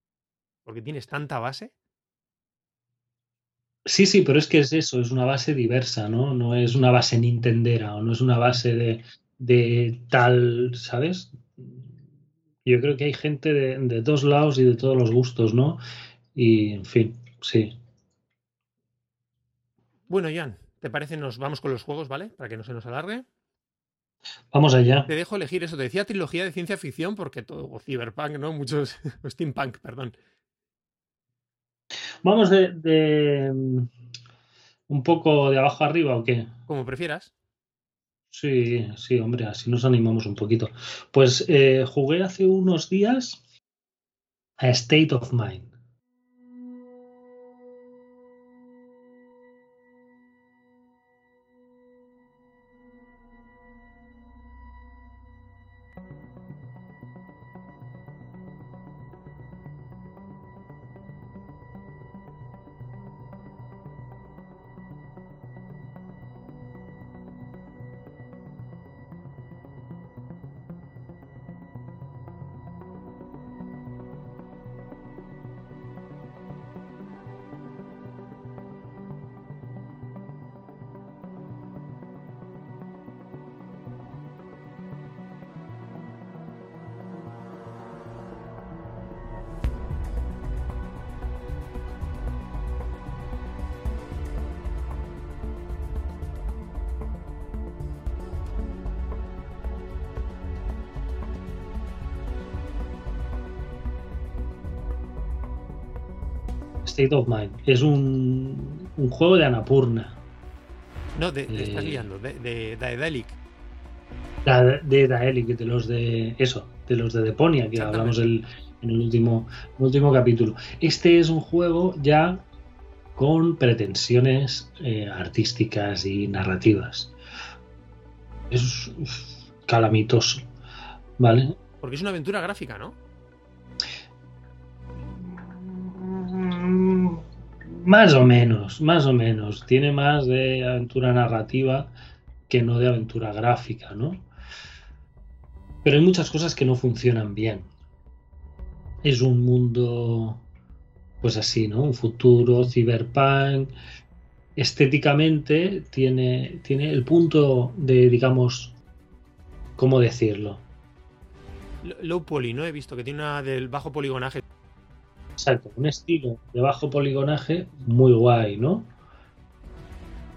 Porque tienes tanta base Sí, sí, pero es que es eso, es una base diversa, ¿no? No es una base nintendera o no es una base de, de tal, ¿sabes? Yo creo que hay gente de, de dos lados y de todos los gustos, ¿no? Y, en fin, sí. Bueno, Jan, ¿te parece? Nos vamos con los juegos, ¿vale? Para que no se nos alargue. Vamos allá. Te dejo elegir eso. Te decía trilogía de ciencia ficción porque todo, o cyberpunk, ¿no? Muchos, *laughs* steampunk, perdón. Vamos de, mm, un poco de abajo arriba o qué? Como prefieras. Sí, sí, hombre, así nos animamos un poquito. Pues eh, jugué hace unos días a State of Mind. State of Mind. Es un, un juego de Anapurna. No, de, estás eh, liando, de, de Daedalic. de Daedalic, de los de. Eso, de los de Deponia, que hablamos en el último, último capítulo. Este es un juego ya con pretensiones eh, artísticas y narrativas. Es calamitoso, ¿vale? Porque es una aventura gráfica, ¿no? Más o menos, más o menos. Tiene más de aventura narrativa que no de aventura gráfica, ¿no? Pero hay muchas cosas que no funcionan bien. Es un mundo, pues así, ¿no? Un futuro, cyberpunk. Estéticamente tiene, tiene el punto de, digamos, ¿cómo decirlo? Low poly, ¿no? He visto que tiene una del bajo poligonaje. Exacto, un estilo de bajo poligonaje muy guay, ¿no?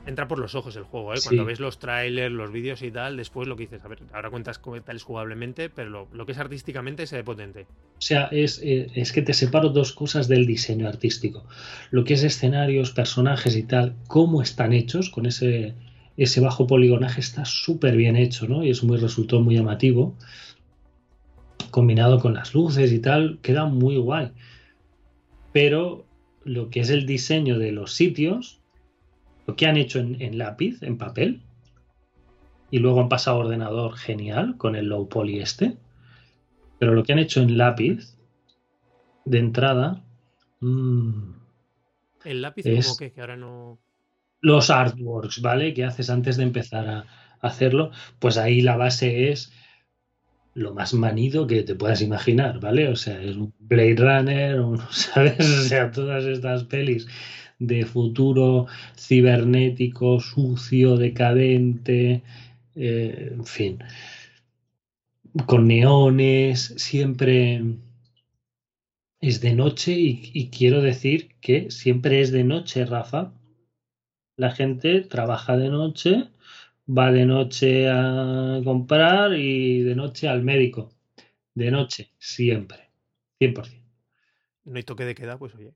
Entra por los ojos el juego, ¿eh? Cuando ves los trailers, los vídeos y tal, después lo que dices, a ver, ahora cuentas cómo tal es jugablemente, pero lo, que es artísticamente se ve potente. O sea, es, eh, es, que te separo dos cosas del diseño artístico. Lo que es escenarios, personajes y tal, cómo están hechos con ese ese bajo poligonaje está súper bien hecho, ¿no? Y es muy resultó muy llamativo. Combinado con las luces y tal, queda muy guay. Pero lo que es el diseño de los sitios, lo que han hecho en, lápiz, en papel, y luego han pasado a ordenador genial con el low poly este. Pero lo que han hecho en lápiz, de entrada. Mmm, el lápiz es como que, que ahora no. Los artworks, ¿vale? Que haces antes de empezar a hacerlo. Pues ahí la base es lo más manido que te puedas imaginar, ¿vale? O sea, es un Blade Runner, *laughs* ¿sabes? O sea, todas estas pelis de futuro cibernético, sucio, decadente, eh, en fin, con neones, siempre es de noche y, quiero decir que siempre es de noche, Rafa. La gente trabaja de noche, va de noche a comprar y de noche al médico. De noche, siempre. 100%. No hay toque de queda, pues oye.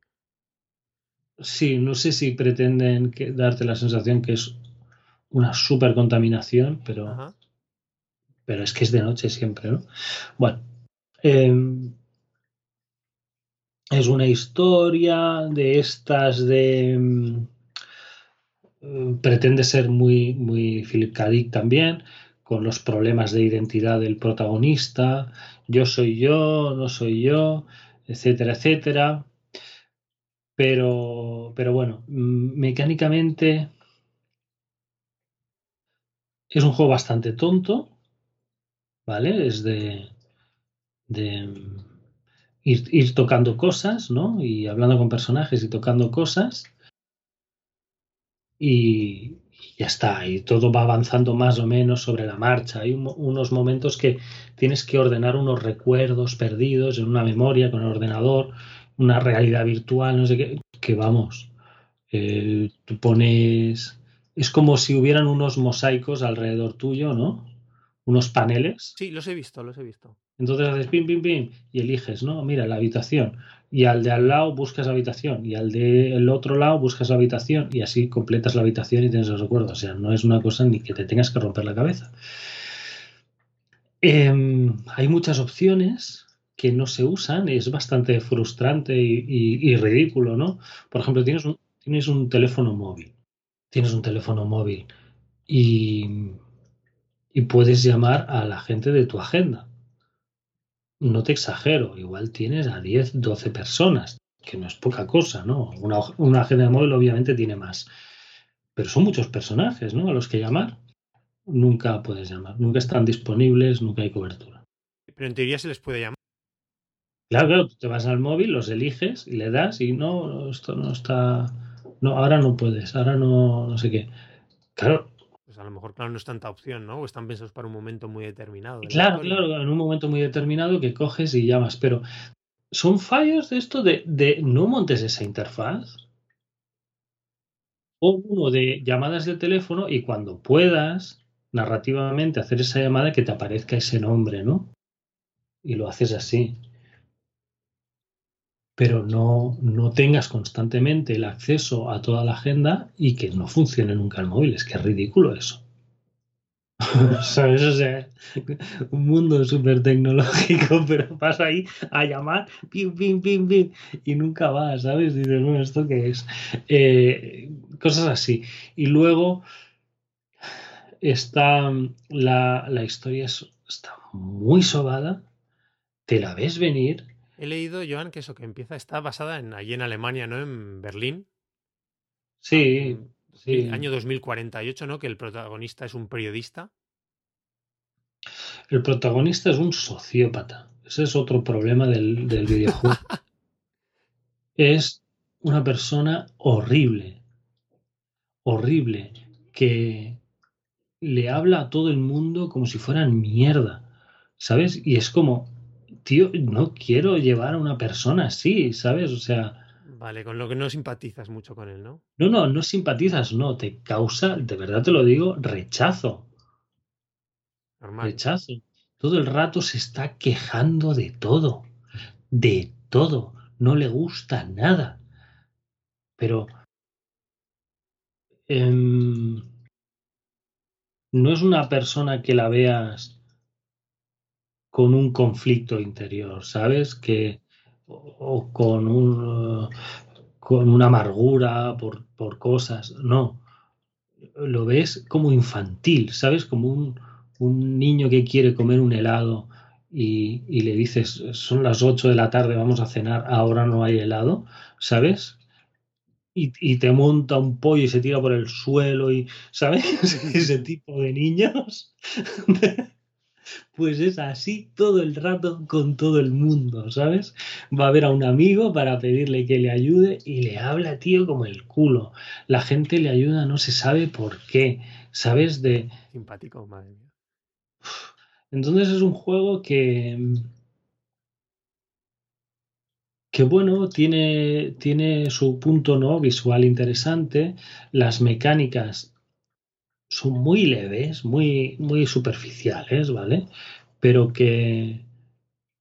Sí, no sé si pretenden darte la sensación que es una super contaminación, pero, pero es que es de noche siempre, ¿no? Bueno, em, es una historia de estas de... Mm, pretende ser muy, muy Philip K. Dick también, con los problemas de identidad del protagonista, yo soy yo, no soy yo, etcétera, etcétera. Pero, pero bueno, mm, mecánicamente es un juego bastante tonto, ¿vale? Es de, de ir, tocando cosas, ¿no? Y hablando con personajes y tocando cosas. Y, ya está, y todo va avanzando más o menos sobre la marcha. Hay unos momentos que tienes que ordenar unos recuerdos perdidos en una memoria con el ordenador, una realidad virtual, no sé qué, que vamos, eh, tú pones... Es como si hubieran unos mosaicos alrededor tuyo, ¿no? Unos paneles. Sí, los he visto, los he visto. Entonces haces pim, pim, pim y eliges, ¿no? Mira, la habitación. Y al de al lado buscas habitación. Y al del otro lado buscas la habitación. Y así completas la habitación y tienes los recuerdos. O sea, no es una cosa ni que te tengas que romper la cabeza. Em, hay muchas opciones que no se usan. Es bastante frustrante y, ridículo, ¿no? Por ejemplo, tienes un, tienes un teléfono móvil. Tienes un teléfono móvil. Y, y puedes llamar a la gente de tu agenda no te exagero, igual tienes a 10, 12 personas, que no es poca cosa, ¿no? Una, una agenda de móvil obviamente tiene más, pero son muchos personajes, ¿no? A los que llamar. Nunca puedes llamar, nunca están disponibles, nunca hay cobertura. Pero en teoría se les puede llamar. Claro, claro, te vas al móvil, los eliges y le das y no, esto no está, no, ahora no puedes, ahora no, no sé qué. Claro, pues a lo mejor, claro, no es tanta opción, ¿no? O están pensados para un momento muy determinado. Claro, claro, en un momento muy determinado que coges y llamas, pero ¿son fallos de esto de, de no montes esa interfaz? O uno de llamadas de teléfono y cuando puedas narrativamente hacer esa llamada que te aparezca ese nombre, ¿no? Y lo haces así pero no, no tengas constantemente el acceso a toda la agenda y que no funcione nunca el móvil. Es que es ridículo eso. *laughs* ¿Sabes? O sea, un mundo súper tecnológico, *laughs* pero vas ahí a llamar, pim, pim, pim, pim, y nunca vas, ¿sabes? Dices, bueno, ¿esto qué es? Eh, cosas así. Y luego está la, la historia está muy sobada, te la ves venir, He leído, Joan, que eso que empieza está basada en allí en Alemania, ¿no? En Berlín. Sí, sí. Año 2048, ¿no? Que el protagonista es un periodista. El protagonista es un sociópata. Ese es otro problema del, del videojuego. *laughs* es una persona horrible. Horrible. Que le habla a todo el mundo como si fueran mierda. ¿Sabes? Y es como, tío, no quiero llevar a una persona así, ¿sabes? O sea... Vale, con lo que no simpatizas mucho con él, ¿no? No, no, no simpatizas, no, te causa, de verdad te lo digo, rechazo. Normal. Rechazo. Todo el rato se está quejando de todo, de todo, no le gusta nada. Pero... Em, no es una persona que la veas con un conflicto interior, ¿sabes? Que, o, con un con una amargura por, por, cosas, no. Lo ves como infantil, ¿sabes? Como un, un niño que quiere comer un helado y, y, le dices, son las 8 de la tarde, vamos a cenar, ahora no hay helado, ¿sabes? Y, y, te monta un pollo y se tira por el suelo y, ¿sabes? *laughs* Ese tipo de niños. *laughs* pues es así todo el rato con todo el mundo, ¿sabes? Va a ver a un amigo para pedirle que le ayude y le habla, tío, como el culo. La gente le ayuda, no se sabe por qué, ¿sabes? De... Simpático, madre mía. Entonces es un juego que... que bueno, tiene, tiene su punto ¿no? visual interesante, las mecánicas son muy leves, muy, muy superficiales, ¿vale? Pero que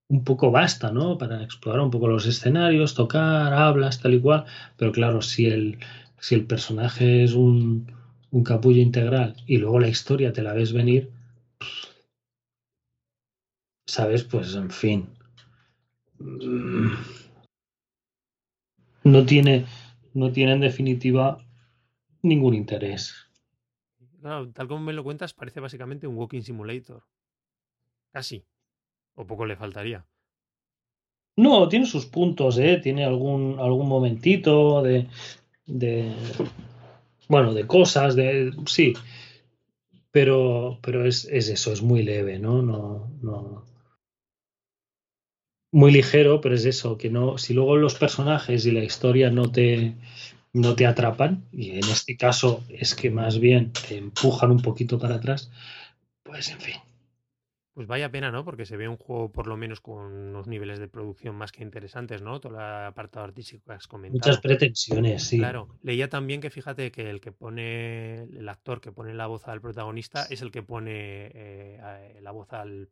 un poco basta, ¿no? Para explorar un poco los escenarios, tocar, hablas, tal y cual. Pero claro, si el, si el personaje es un, un capullo integral y luego la historia te la ves venir, ¿sabes? Pues en fin. No tiene, no tiene en definitiva ningún interés. Tal como me lo cuentas, parece básicamente un walking simulator. Casi. O poco le faltaría. No, tiene sus puntos, ¿eh? Tiene algún, algún momentito de, de. Bueno, de cosas. Sí. Pero, pero es, es eso, es muy leve, ¿no? No, no. Muy ligero, pero es eso, que no. Si luego los personajes y la historia no te no te atrapan, y en este caso es que más bien te empujan un poquito para atrás, pues en fin. Pues vaya pena, ¿no? Porque se ve un juego por lo menos con unos niveles de producción más que interesantes, ¿no? Todo el apartado artístico que has comentado. Muchas pretensiones, sí. Claro. Leía también que fíjate que el que pone, el actor que pone la voz al protagonista es el que pone eh, la voz al,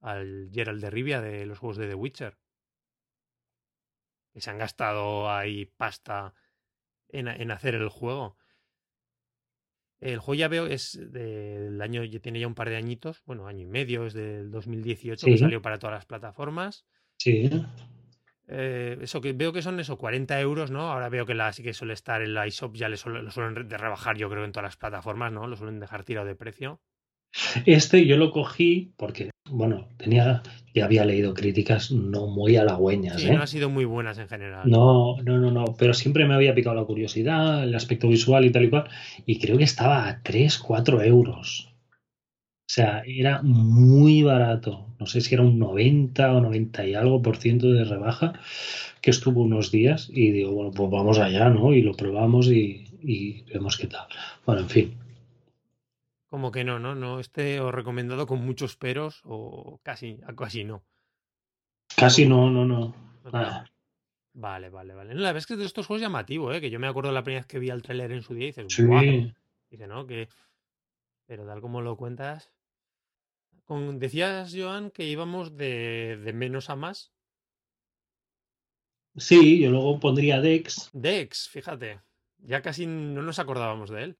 al Gerald de Rivia de los juegos de The Witcher. Que se han gastado ahí pasta en, hacer el juego. El juego ya veo es del año, ya tiene ya un par de añitos, bueno, año y medio, es del 2018 que salió para todas las plataformas. Sí. Eh, eso que veo que son eso, 40 euros, ¿no? Ahora veo que la, sí que suele estar en la iShop, ya le lo suelen de rebajar, yo creo, en todas las plataformas, ¿no? Lo suelen dejar tirado de precio. Este yo lo cogí porque, bueno, tenía, ya había leído críticas no muy halagüeñas. Sí, ¿eh? no han sido muy buenas en general. No, no, no, no, pero siempre me había picado la curiosidad, el aspecto visual y tal y cual, y creo que estaba a 3, 4 euros. O sea, era muy barato. No sé si era un 90 o 90 y algo por ciento de rebaja, que estuvo unos días, y digo, bueno, pues vamos allá, ¿no? Y lo probamos y, y vemos qué tal. Bueno, en fin, como que no, no, no esté o recomendado con muchos peros o casi, casi no. Casi no, no, no. Vale, vale, vale. la verdad es que de estos juegos llamativo, ¿eh? que yo me acuerdo la primera vez que vi al trailer en su día y dices, sí. Dice, ¿no? Que... Pero tal como lo cuentas. Con... Decías, Joan, que íbamos de, de menos a más. Sí, yo luego pondría Dex. Dex, fíjate. Ya casi no nos acordábamos de él.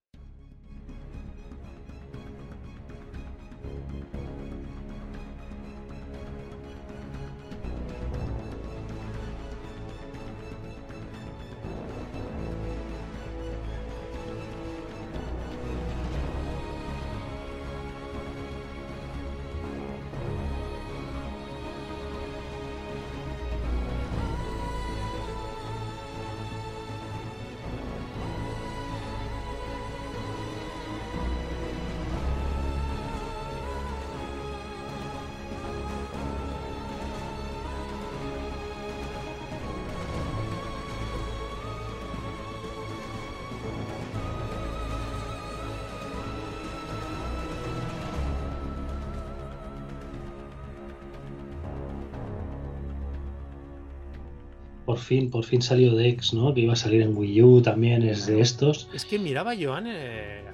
Por fin, por fin salió Dex, ¿no? Que iba a salir en Wii U también, es de estos. Es que miraba Joan eh,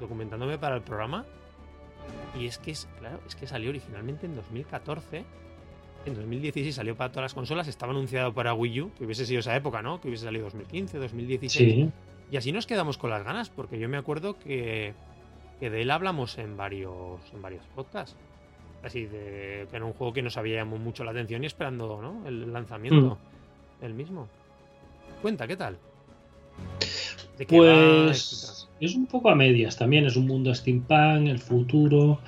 documentándome para el programa y es que es, claro, es que salió originalmente en 2014. En 2016 salió para todas las consolas, estaba anunciado para Wii U, que hubiese sido esa época, ¿no? Que hubiese salido 2015, 2016. Y así nos quedamos con las ganas, porque yo me acuerdo que que de él hablamos en varios, en varios podcasts. Así de que era un juego que nos había llamado mucho la atención y esperando ¿no? el lanzamiento mm. el mismo. Cuenta, ¿qué tal? pues es un poco a medias también, es un mundo steampunk, el futuro.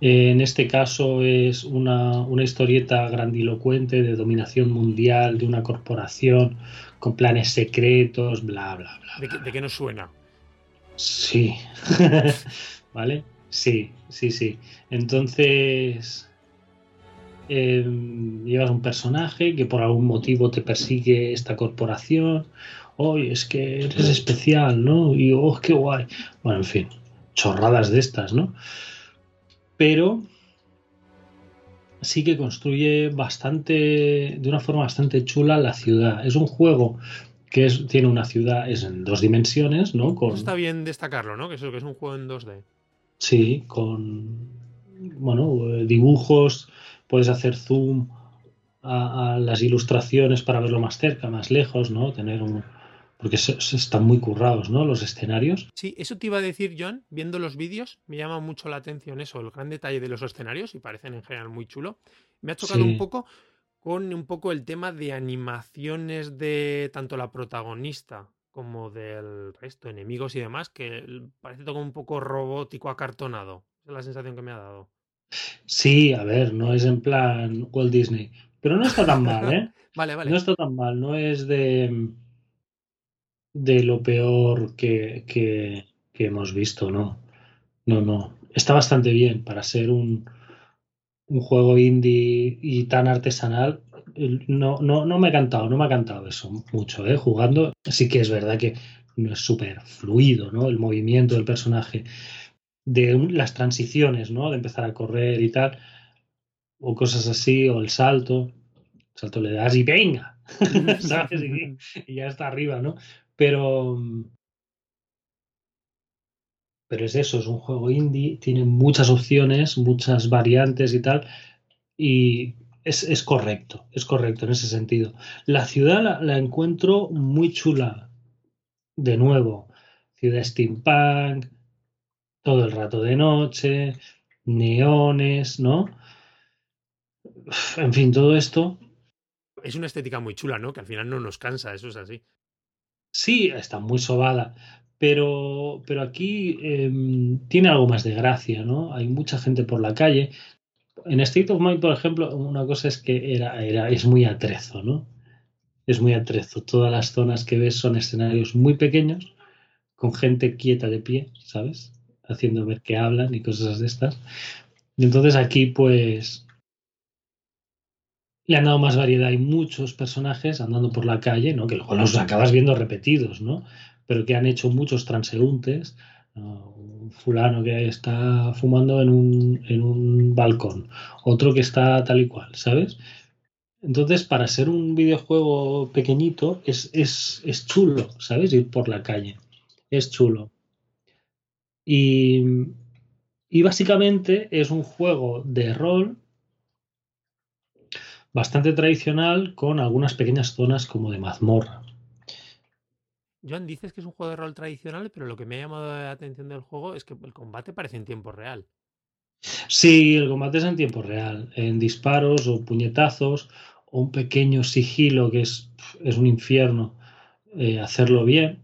En este caso es una, historieta grandilocuente de dominación mundial de una corporación con planes secretos, bla, bla, bla. ¿De, qué, nos suena? Sí. *laughs* ¿Vale? Sí, sí, sí. Entonces, em, llevas un personaje que por algún motivo te persigue esta corporación oye, es que eres especial, ¿no? Y, oh, qué guay. Bueno, en fin, chorradas de estas, ¿no? Pero sí que construye bastante, de una forma bastante chula la ciudad. Es un juego que es, tiene una ciudad, es en dos dimensiones, ¿no? Con... Está bien destacarlo, ¿no? Que es, que es un juego en 2D. Sí, con, bueno, dibujos, puedes hacer zoom a, a, las ilustraciones para verlo más cerca, más lejos, ¿no? Tener un, porque están muy currados, ¿no? Los escenarios. Sí, eso te iba a decir, John, viendo los vídeos, me llama mucho la atención eso, el gran detalle de los escenarios y parecen en general muy chulo. Me ha chocado un poco con un poco el tema de animaciones de tanto la protagonista como del resto, enemigos y demás, que parece todo un poco robótico, acartonado. Esa es la sensación que me ha dado. Sí, a ver, no es en plan Walt Disney, pero no está tan mal, ¿eh? *laughs* vale, vale. No está tan mal, no es de de lo peor que, que, hemos visto, ¿no? No, no. Está bastante bien para ser un, un juego indie y tan artesanal. No, no, no me ha cantado, no me ha eso mucho, ¿eh? Jugando. Sí que es verdad que no es súper fluido, ¿no? El movimiento del personaje, de las transiciones, ¿no? De empezar a correr y tal, o cosas así, o el salto. El salto le das y venga, *laughs* ¿sabes? y ya está arriba, ¿no? Pero, pero es eso, es un juego indie, tiene muchas opciones, muchas variantes y tal, y es, correcto, es correcto en ese sentido. La ciudad la, encuentro muy chula, de nuevo, ciudad steampunk, todo el rato de noche, neones, ¿no? En fin, todo esto. Es una estética muy chula, ¿no? Que al final no nos cansa, eso es así. Sí, está muy sobada, pero, pero aquí em, tiene algo más de gracia, ¿no? Hay mucha gente por la calle. En State of Mind, por ejemplo, una cosa es que era, era, es muy atrezo, ¿no? Es muy atrezo. Todas las zonas que ves son escenarios muy pequeños, con gente quieta de pie, ¿sabes? Haciendo ver que hablan y cosas de estas. Y entonces aquí, pues, le han dado más variedad. Hay muchos personajes andando por la calle, ¿no? Que luego los acabas viendo repetidos, ¿no? Pero que han hecho muchos transeúntes. Un fulano que está fumando en un, en un balcón, otro que está tal y cual, ¿sabes? Entonces, para ser un videojuego pequeñito, es, es, es chulo, ¿sabes? Ir por la calle. Es chulo. Y, y básicamente es un juego de rol bastante tradicional con algunas pequeñas zonas como de mazmorra. Joan, dices que es un juego de rol tradicional, pero lo que me ha llamado la atención del juego es que el combate parece en tiempo real. Sí, el combate es en tiempo real, en disparos o puñetazos o un pequeño sigilo que es, es un infierno eh, hacerlo bien.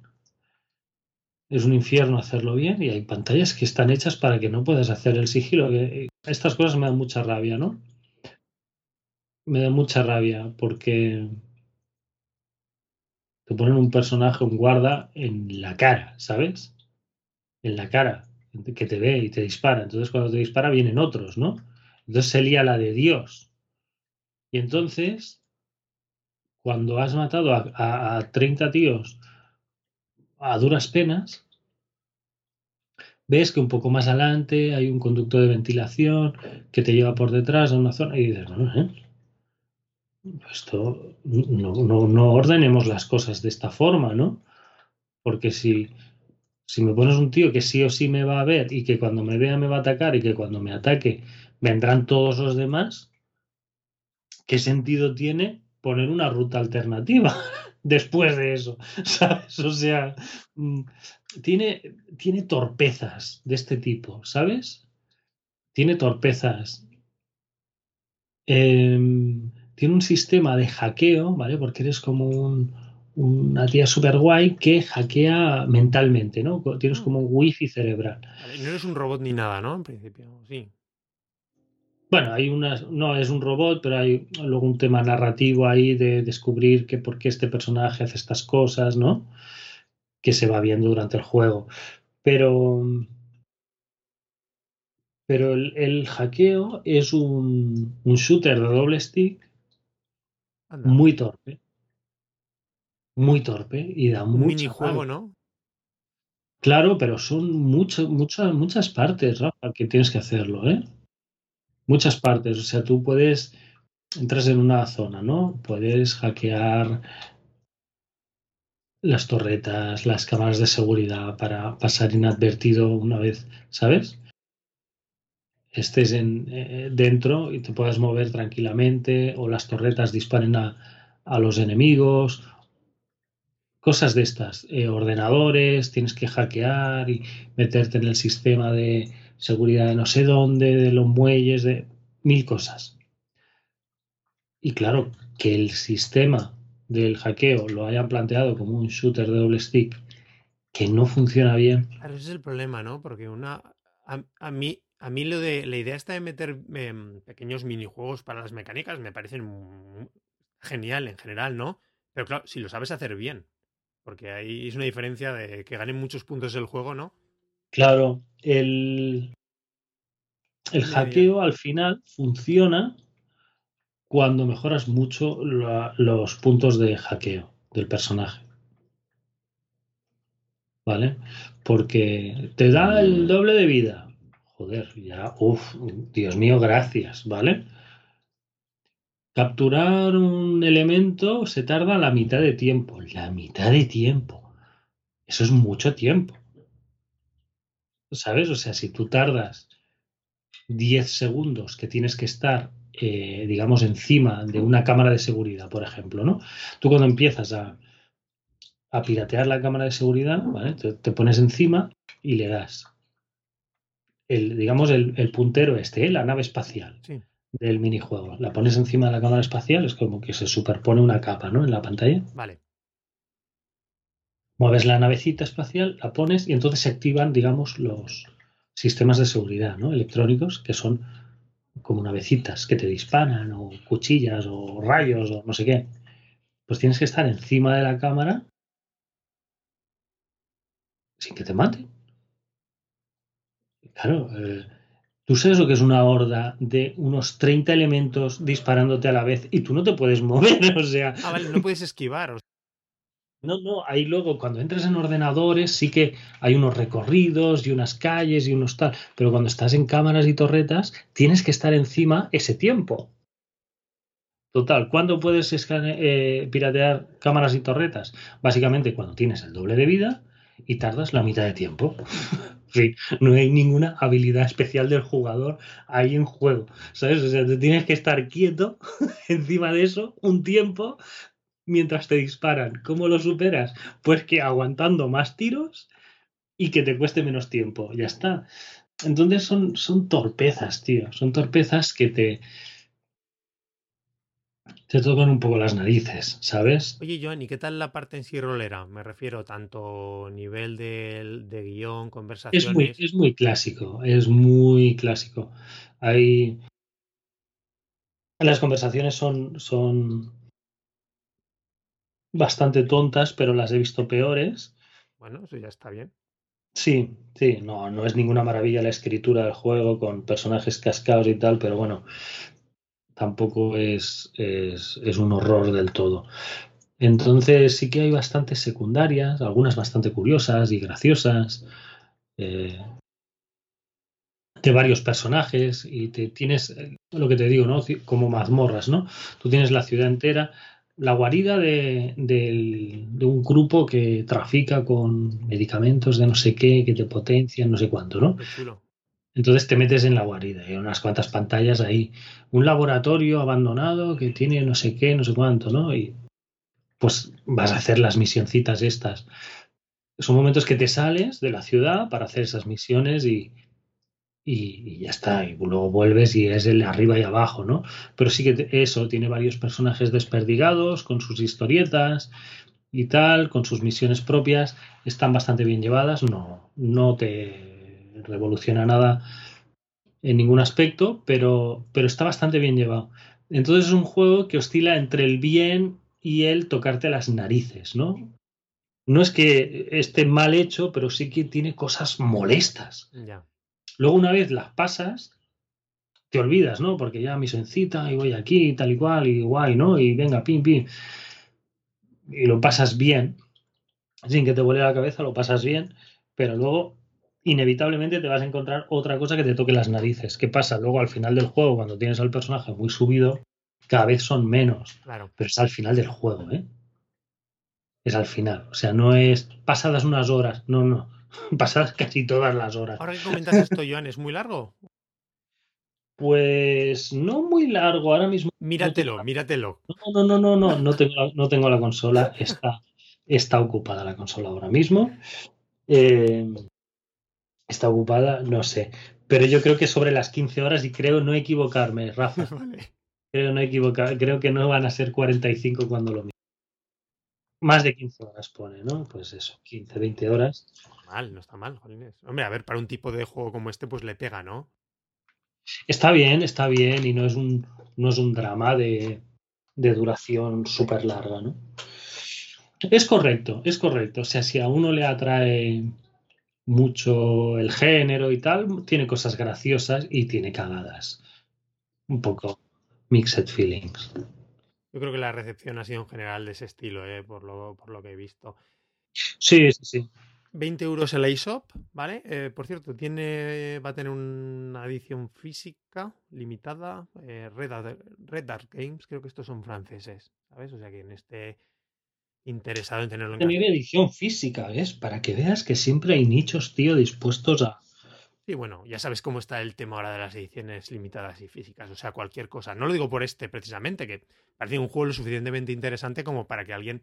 Es un infierno hacerlo bien y hay pantallas que están hechas para que no puedas hacer el sigilo. Eh, estas cosas me dan mucha rabia, ¿no? Me da mucha rabia porque te ponen un personaje, un guarda, en la cara, ¿sabes? En la cara, que te ve y te dispara. Entonces cuando te dispara vienen otros, ¿no? Entonces se lía la de Dios. Y entonces, cuando has matado a, a 30 tíos a duras penas, ves que un poco más adelante hay un conducto de ventilación que te lleva por detrás a una zona y dices, bueno, ¿eh? Esto no, no, ordenemos las cosas de esta forma, ¿no? Porque si, si me pones un tío que sí o sí me va a ver y que cuando me vea me va a atacar y que cuando me ataque vendrán todos los demás, ¿qué sentido tiene poner una ruta alternativa *laughs* después de eso, *laughs* ¿sabes? O sea, mm, tiene, tiene torpezas de este tipo, ¿sabes? Tiene torpezas. Em, tiene un sistema de hackeo, ¿vale? Porque eres como un, una tía super guay que hackea mentalmente, ¿no? Tienes mm. como un wifi cerebral. no eres un robot ni nada, ¿no? En principio, sí. Bueno, hay unas, no es un robot, pero hay luego un tema narrativo ahí de descubrir que por qué este personaje hace estas cosas, ¿no? Que se va viendo durante el juego. Pero, pero el, hackeo es un, un, shooter de doble stick muy torpe. Muy torpe y da un minijuego, ¿no? Claro, pero son muchas, muchas, muchas partes, Rafa, que tienes que hacerlo, ¿eh? muchas partes. O sea, tú puedes, entras en una zona, ¿no? Puedes hackear las torretas, las cámaras de seguridad para pasar inadvertido una vez, ¿sabes? Estés en, eh, dentro y te puedas mover tranquilamente o las torretas disparen a, a los enemigos. Cosas de estas, eh, ordenadores, tienes que hackear y meterte en el sistema de, seguridad de no sé dónde, de los muelles, de mil cosas. Y claro, que el sistema del hackeo lo hayan planteado como un shooter de doble stick que no funciona bien. Ese es el problema, ¿no? Porque una a, mí a mí lo de la idea esta de meter em, pequeños minijuegos para las mecánicas me parecen genial en general, ¿no? Pero claro, si lo sabes hacer bien, porque ahí es una diferencia de que ganen muchos puntos el juego, ¿no? Claro, el, el hackeo al final funciona cuando mejoras mucho los puntos de hackeo del personaje. ¿Vale? Porque te da el doble de vida. Joder, ya, uff, Dios mío, gracias, ¿vale? Capturar un elemento se tarda la mitad de tiempo. La mitad de tiempo. Eso es mucho tiempo. ¿Sabes? O sea, si tú tardas 10 segundos que tienes que estar, eh, digamos, encima de una cámara de seguridad, por ejemplo, ¿no? Tú cuando empiezas a, a piratear la cámara de seguridad, ¿vale? Te, pones encima y le das el, digamos, el, puntero este, ¿eh? la nave espacial del minijuego. La pones encima de la cámara espacial, es como que se superpone una capa, ¿no? En la pantalla. Vale mueves la navecita espacial, la pones y entonces se activan, digamos, los sistemas de seguridad ¿no? electrónicos que son como navecitas que te disparan o cuchillas o rayos o no sé qué. Pues tienes que estar encima de la cámara sin que te mate. Claro, eh, tú sabes lo que es una horda de unos 30 elementos disparándote a la vez y tú no te puedes *laughs* mover, o sea... Ah, vale, no puedes esquivar. No, no, ahí luego cuando entras en ordenadores sí que hay unos recorridos y unas calles y unos tal, pero cuando estás en cámaras y torretas tienes que estar encima ese tiempo. Total, ¿cuándo puedes eh, piratear cámaras y torretas? Básicamente cuando tienes el doble de vida y tardas la mitad de tiempo. *laughs* sí, no hay ninguna habilidad especial del jugador ahí en juego. ¿Sabes? O sea, te tienes que estar quieto *laughs* encima de eso un tiempo mientras te disparan. ¿Cómo lo superas? Pues que aguantando más tiros y que te cueste menos tiempo. Ya está. Entonces son, son torpezas, tío. Son torpezas que te, te tocan un poco las narices, ¿sabes? Oye, Joan, ¿y qué tal la parte en sí rolera? Me refiero tanto nivel de, de guion, conversaciones. Es muy, es muy clásico, es muy clásico. Hay. Las conversaciones son, son bastante tontas, pero las he visto peores. Bueno, eso ya está bien. Sí, sí, no, no es ninguna maravilla la escritura del juego con personajes cascados y tal, pero bueno, tampoco es, es, un horror del todo. Entonces sí que hay bastantes secundarias, algunas bastante curiosas y graciosas, eh, de varios personajes, y te tienes lo que te digo, ¿no? Como mazmorras, ¿no? Tú tienes la ciudad entera la guarida de, un grupo que trafica con medicamentos de no sé qué, que te potencian, no sé cuánto, ¿no? Entonces te metes en la guarida, hay unas cuantas pantallas ahí. Un laboratorio abandonado que tiene no sé qué, no sé cuánto, ¿no? Y pues vas a hacer las misioncitas estas. Son momentos que te sales de la ciudad para hacer esas misiones y, y, ya está. Y luego vuelves y es el arriba y abajo, ¿no? Pero sí que eso, tiene varios personajes desperdigados con sus historietas y tal, con sus misiones propias. Están bastante bien llevadas, no, no te revoluciona nada en ningún aspecto, pero, pero está bastante bien llevado. Entonces es un juego que oscila entre el bien y el tocarte las narices, ¿no? No es que esté mal hecho, pero sí que tiene cosas molestas. Luego una vez las pasas, te olvidas, ¿no? Porque ya misioncita y voy aquí, tal y cual, y guay, ¿no? Y venga, pim, pim. Y lo pasas bien, sin que te vuele la cabeza, lo pasas bien, pero luego inevitablemente te vas a encontrar otra cosa que te toque las narices. ¿Qué pasa? Luego al final del juego, cuando tienes al personaje muy subido, cada vez son menos. Claro. Pero es al final del juego, ¿eh? Es al final. O sea, no es pasadas unas horas. No, no. *laughs* Pasadas casi todas las horas. Ahora que comentas esto, Joan, ¿es muy largo? Pues no muy largo. Ahora mismo. Míratelo, míratelo. No, no, no, no, no. No tengo la, no tengo la consola. Está, está ocupada la consola ahora mismo. Eh, está ocupada, no sé. Pero yo creo que sobre las 15 horas y creo no equivocarme, Rafa. *laughs* Creo no equivocar, creo que no van a ser 45 cuando lo mismo. Más de 15 horas pone, ¿no? Pues eso, 15, 20 horas. No está mal, no está mal, Jolines. Hombre, a ver, para un tipo de juego como este, pues le pega, ¿no? Está bien, está bien, y no es un, no es un drama de, de duración súper larga, ¿no? Es correcto, es correcto. O sea, si a uno le atrae mucho el género y tal, tiene cosas graciosas y tiene cagadas. Un poco mixed feelings. Yo creo que la recepción ha sido en general de ese estilo, eh, por, lo, por lo que he visto. Sí, sí, sí. 20 euros el iShop, ¿vale? Eh, por cierto, tiene, va a tener una edición física limitada. Eh, Red, Red Dark Games, creo que estos son franceses, ¿sabes? O sea que en este interesado en tenerlo en Tener edición física, ¿ves? Para que veas que siempre hay nichos, tío, dispuestos a. Sí, bueno, ya sabes cómo está el tema ahora de las ediciones limitadas y físicas, o sea, cualquier cosa. No lo digo por este precisamente, que parece un juego lo suficientemente interesante como para que alguien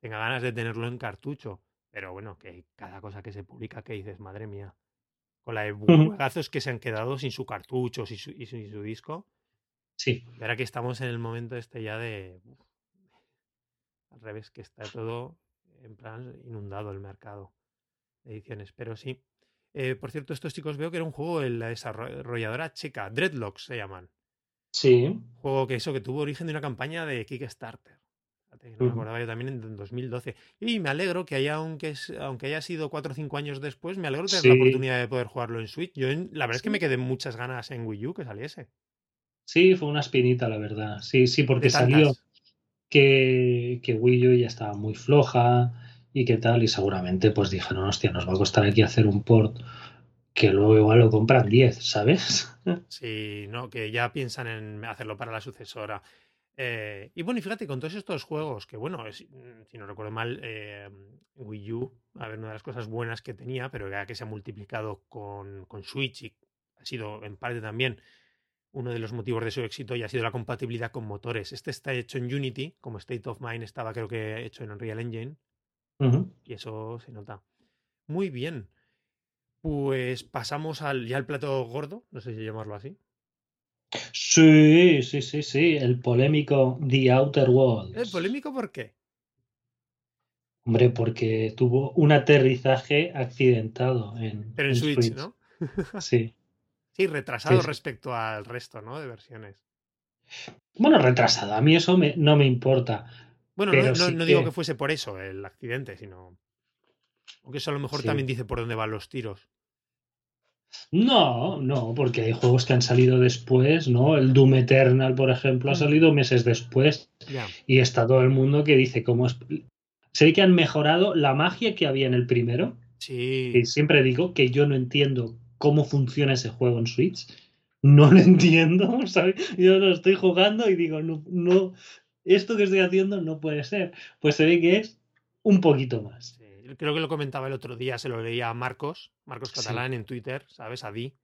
tenga ganas de tenerlo en cartucho. Pero bueno, que cada cosa que se publica que dices, madre mía, con la de juegazos que se han quedado sin su cartucho y su, y su, disco. Sí. Y ahora que estamos en el momento este ya de al revés, que está todo en plan inundado el mercado de ediciones. Pero sí. Eh, por cierto, estos chicos veo que era un juego de la desarrolladora checa, Dreadlocks se llaman. Sí. Juego que eso, que tuvo origen de una campaña de Kickstarter. No me acordaba yo también en 2012. Y me alegro que haya, aunque, aunque haya sido 4 o 5 años después, me alegro de tener la oportunidad de poder jugarlo en Switch. Yo la verdad es que me quedé muchas ganas en Wii U que saliese. Sí, fue una espinita, la verdad. Sí, sí, porque salió, que, que Wii U ya estaba muy floja y qué tal, y seguramente pues dijeron, hostia, nos va a costar aquí hacer un port que luego igual lo compran 10, ¿sabes? *laughs* Sí, no, que ya piensan en hacerlo para la sucesora. Eh, y bueno, y fíjate, con todos estos juegos, que bueno, si no recuerdo mal, eh, Wii U, a ver, una de las cosas buenas que tenía, pero ya que se ha multiplicado con, con Switch y ha sido en parte también uno de los motivos de su éxito ya ha sido la compatibilidad con motores. Este está hecho en Unity, como State of Mind estaba creo que hecho en Unreal Engine. Y eso se nota. Muy bien. Pues pasamos al, ya al plato gordo, no sé si llamarlo así. Sí, sí, sí, sí, el polémico The Outer Worlds. ¿El polémico por qué? Hombre, porque tuvo un aterrizaje accidentado en. Pero en, Switch, ¿no? sí. Sí, retrasado respecto al resto, ¿no? De versiones. Bueno, retrasado. A mí eso no me importa. Bueno, no, digo que... fuese por eso el accidente, sino. Aunque eso a lo mejor también dice por dónde van los tiros. No, no, porque hay juegos que han salido después, ¿no? El Doom Eternal, por ejemplo, ha mm. salido meses después. Y está todo el mundo que dice cómo es. Sé que han mejorado la magia que había en el primero. Sí. Y siempre digo que yo no entiendo cómo funciona ese juego en Switch. No lo *laughs* entiendo, ¿sabes? Yo lo estoy jugando y digo, no, no, esto que estoy haciendo no puede ser. Pues se ve que es un poquito más. creo que lo comentaba el otro día, se lo leía a Marcos, Marcos Catalán en Twitter, ¿sabes? A Di.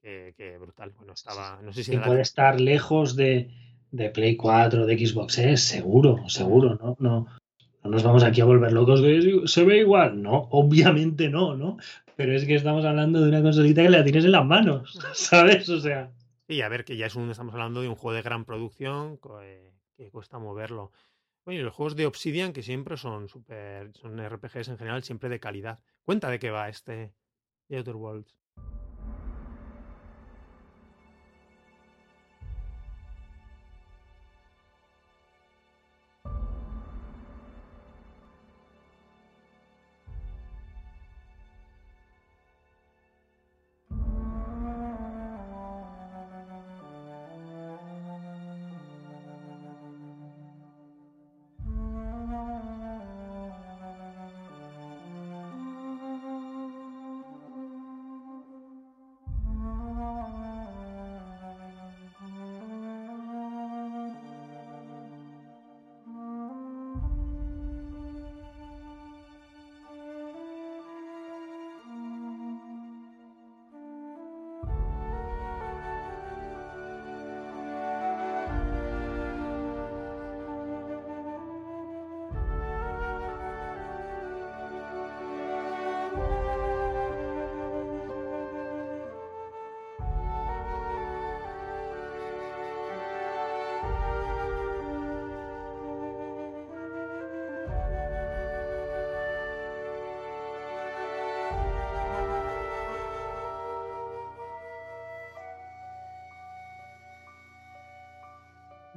que, brutal. Bueno, estaba. No sé si. puede estar lejos de, de Play 4, de Xbox, es seguro, seguro, ¿no? No, no nos vamos aquí a volver locos de se ve igual. No, obviamente no, ¿no? Pero es que estamos hablando de una consolita que la tienes en las manos, *laughs* ¿sabes? O sea. Y a ver, que ya es un, estamos hablando de un juego de gran producción eh, que cuesta moverlo. Bueno, y los juegos de Obsidian, que siempre son super, son RPGs en general, siempre de calidad. Cuenta de qué va este The Outer Worlds.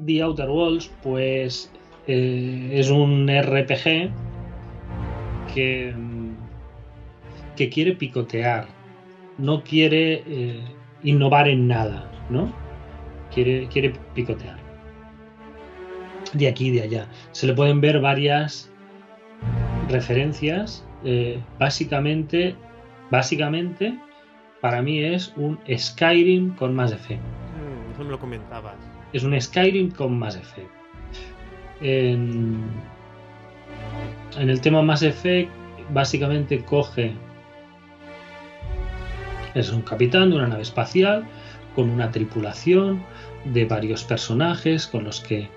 The Outer Worlds, pues eh, es un RPG que, que quiere picotear, no quiere eh, innovar en nada, ¿no? Quiere, quiere picotear. De aquí y de allá. Se le pueden ver varias referencias. Eh, básicamente, básicamente, para mí es un Skyrim con más de fe. Mm, eso me lo comentabas es un Skyrim con Mass Effect. En, el tema Mass Effect, básicamente coge. Es un capitán de una nave espacial con una tripulación de varios personajes con los que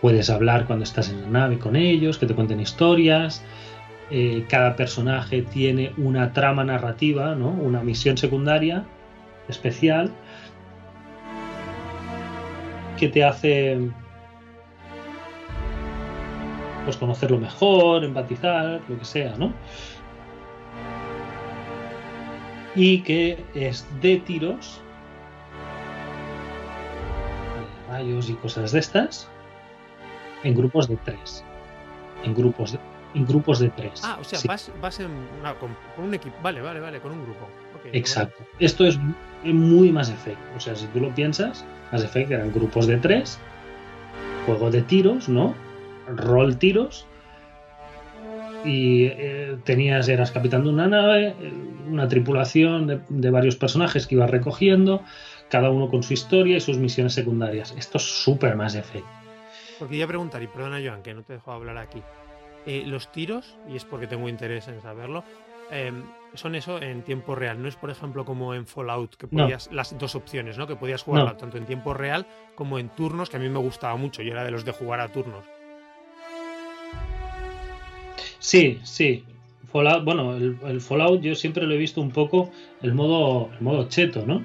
puedes hablar cuando estás en la nave con ellos, que te cuenten historias. Eh, cada personaje tiene una trama narrativa, ¿no? una misión secundaria especial que te hace pues conocerlo mejor, empatizar, lo que sea, ¿no? Y que es de tiros, rayos y cosas de estas, en grupos de tres. En grupos de, grupos de tres. Ah, o sea, vas, en con, un equipo. Vale, vale, vale, con un grupo. Exacto. Esto es muy más efecto. O sea, si tú lo piensas, Mass Effect eran grupos de tres, juego de tiros, ¿no? Rol tiros. Y eh, tenías, eras capitán de una nave, una tripulación de, varios personajes que ibas recogiendo, cada uno con su historia y sus misiones secundarias. Esto es súper Mass Effect. Porque iba a preguntar, y perdona Joan, que no te dejo hablar aquí. Eh, los tiros, y es porque tengo interés en saberlo, Em, son eso en tiempo real. No es, por ejemplo, como en Fallout, que podías, las dos opciones, ¿no? Que podías jugar tanto en tiempo real como en turnos, que a mí me gustaba mucho. Yo era de los de jugar a turnos. Sí, sí. Fallout, bueno, el, Fallout yo siempre lo he visto un poco el modo, el modo cheto, ¿no?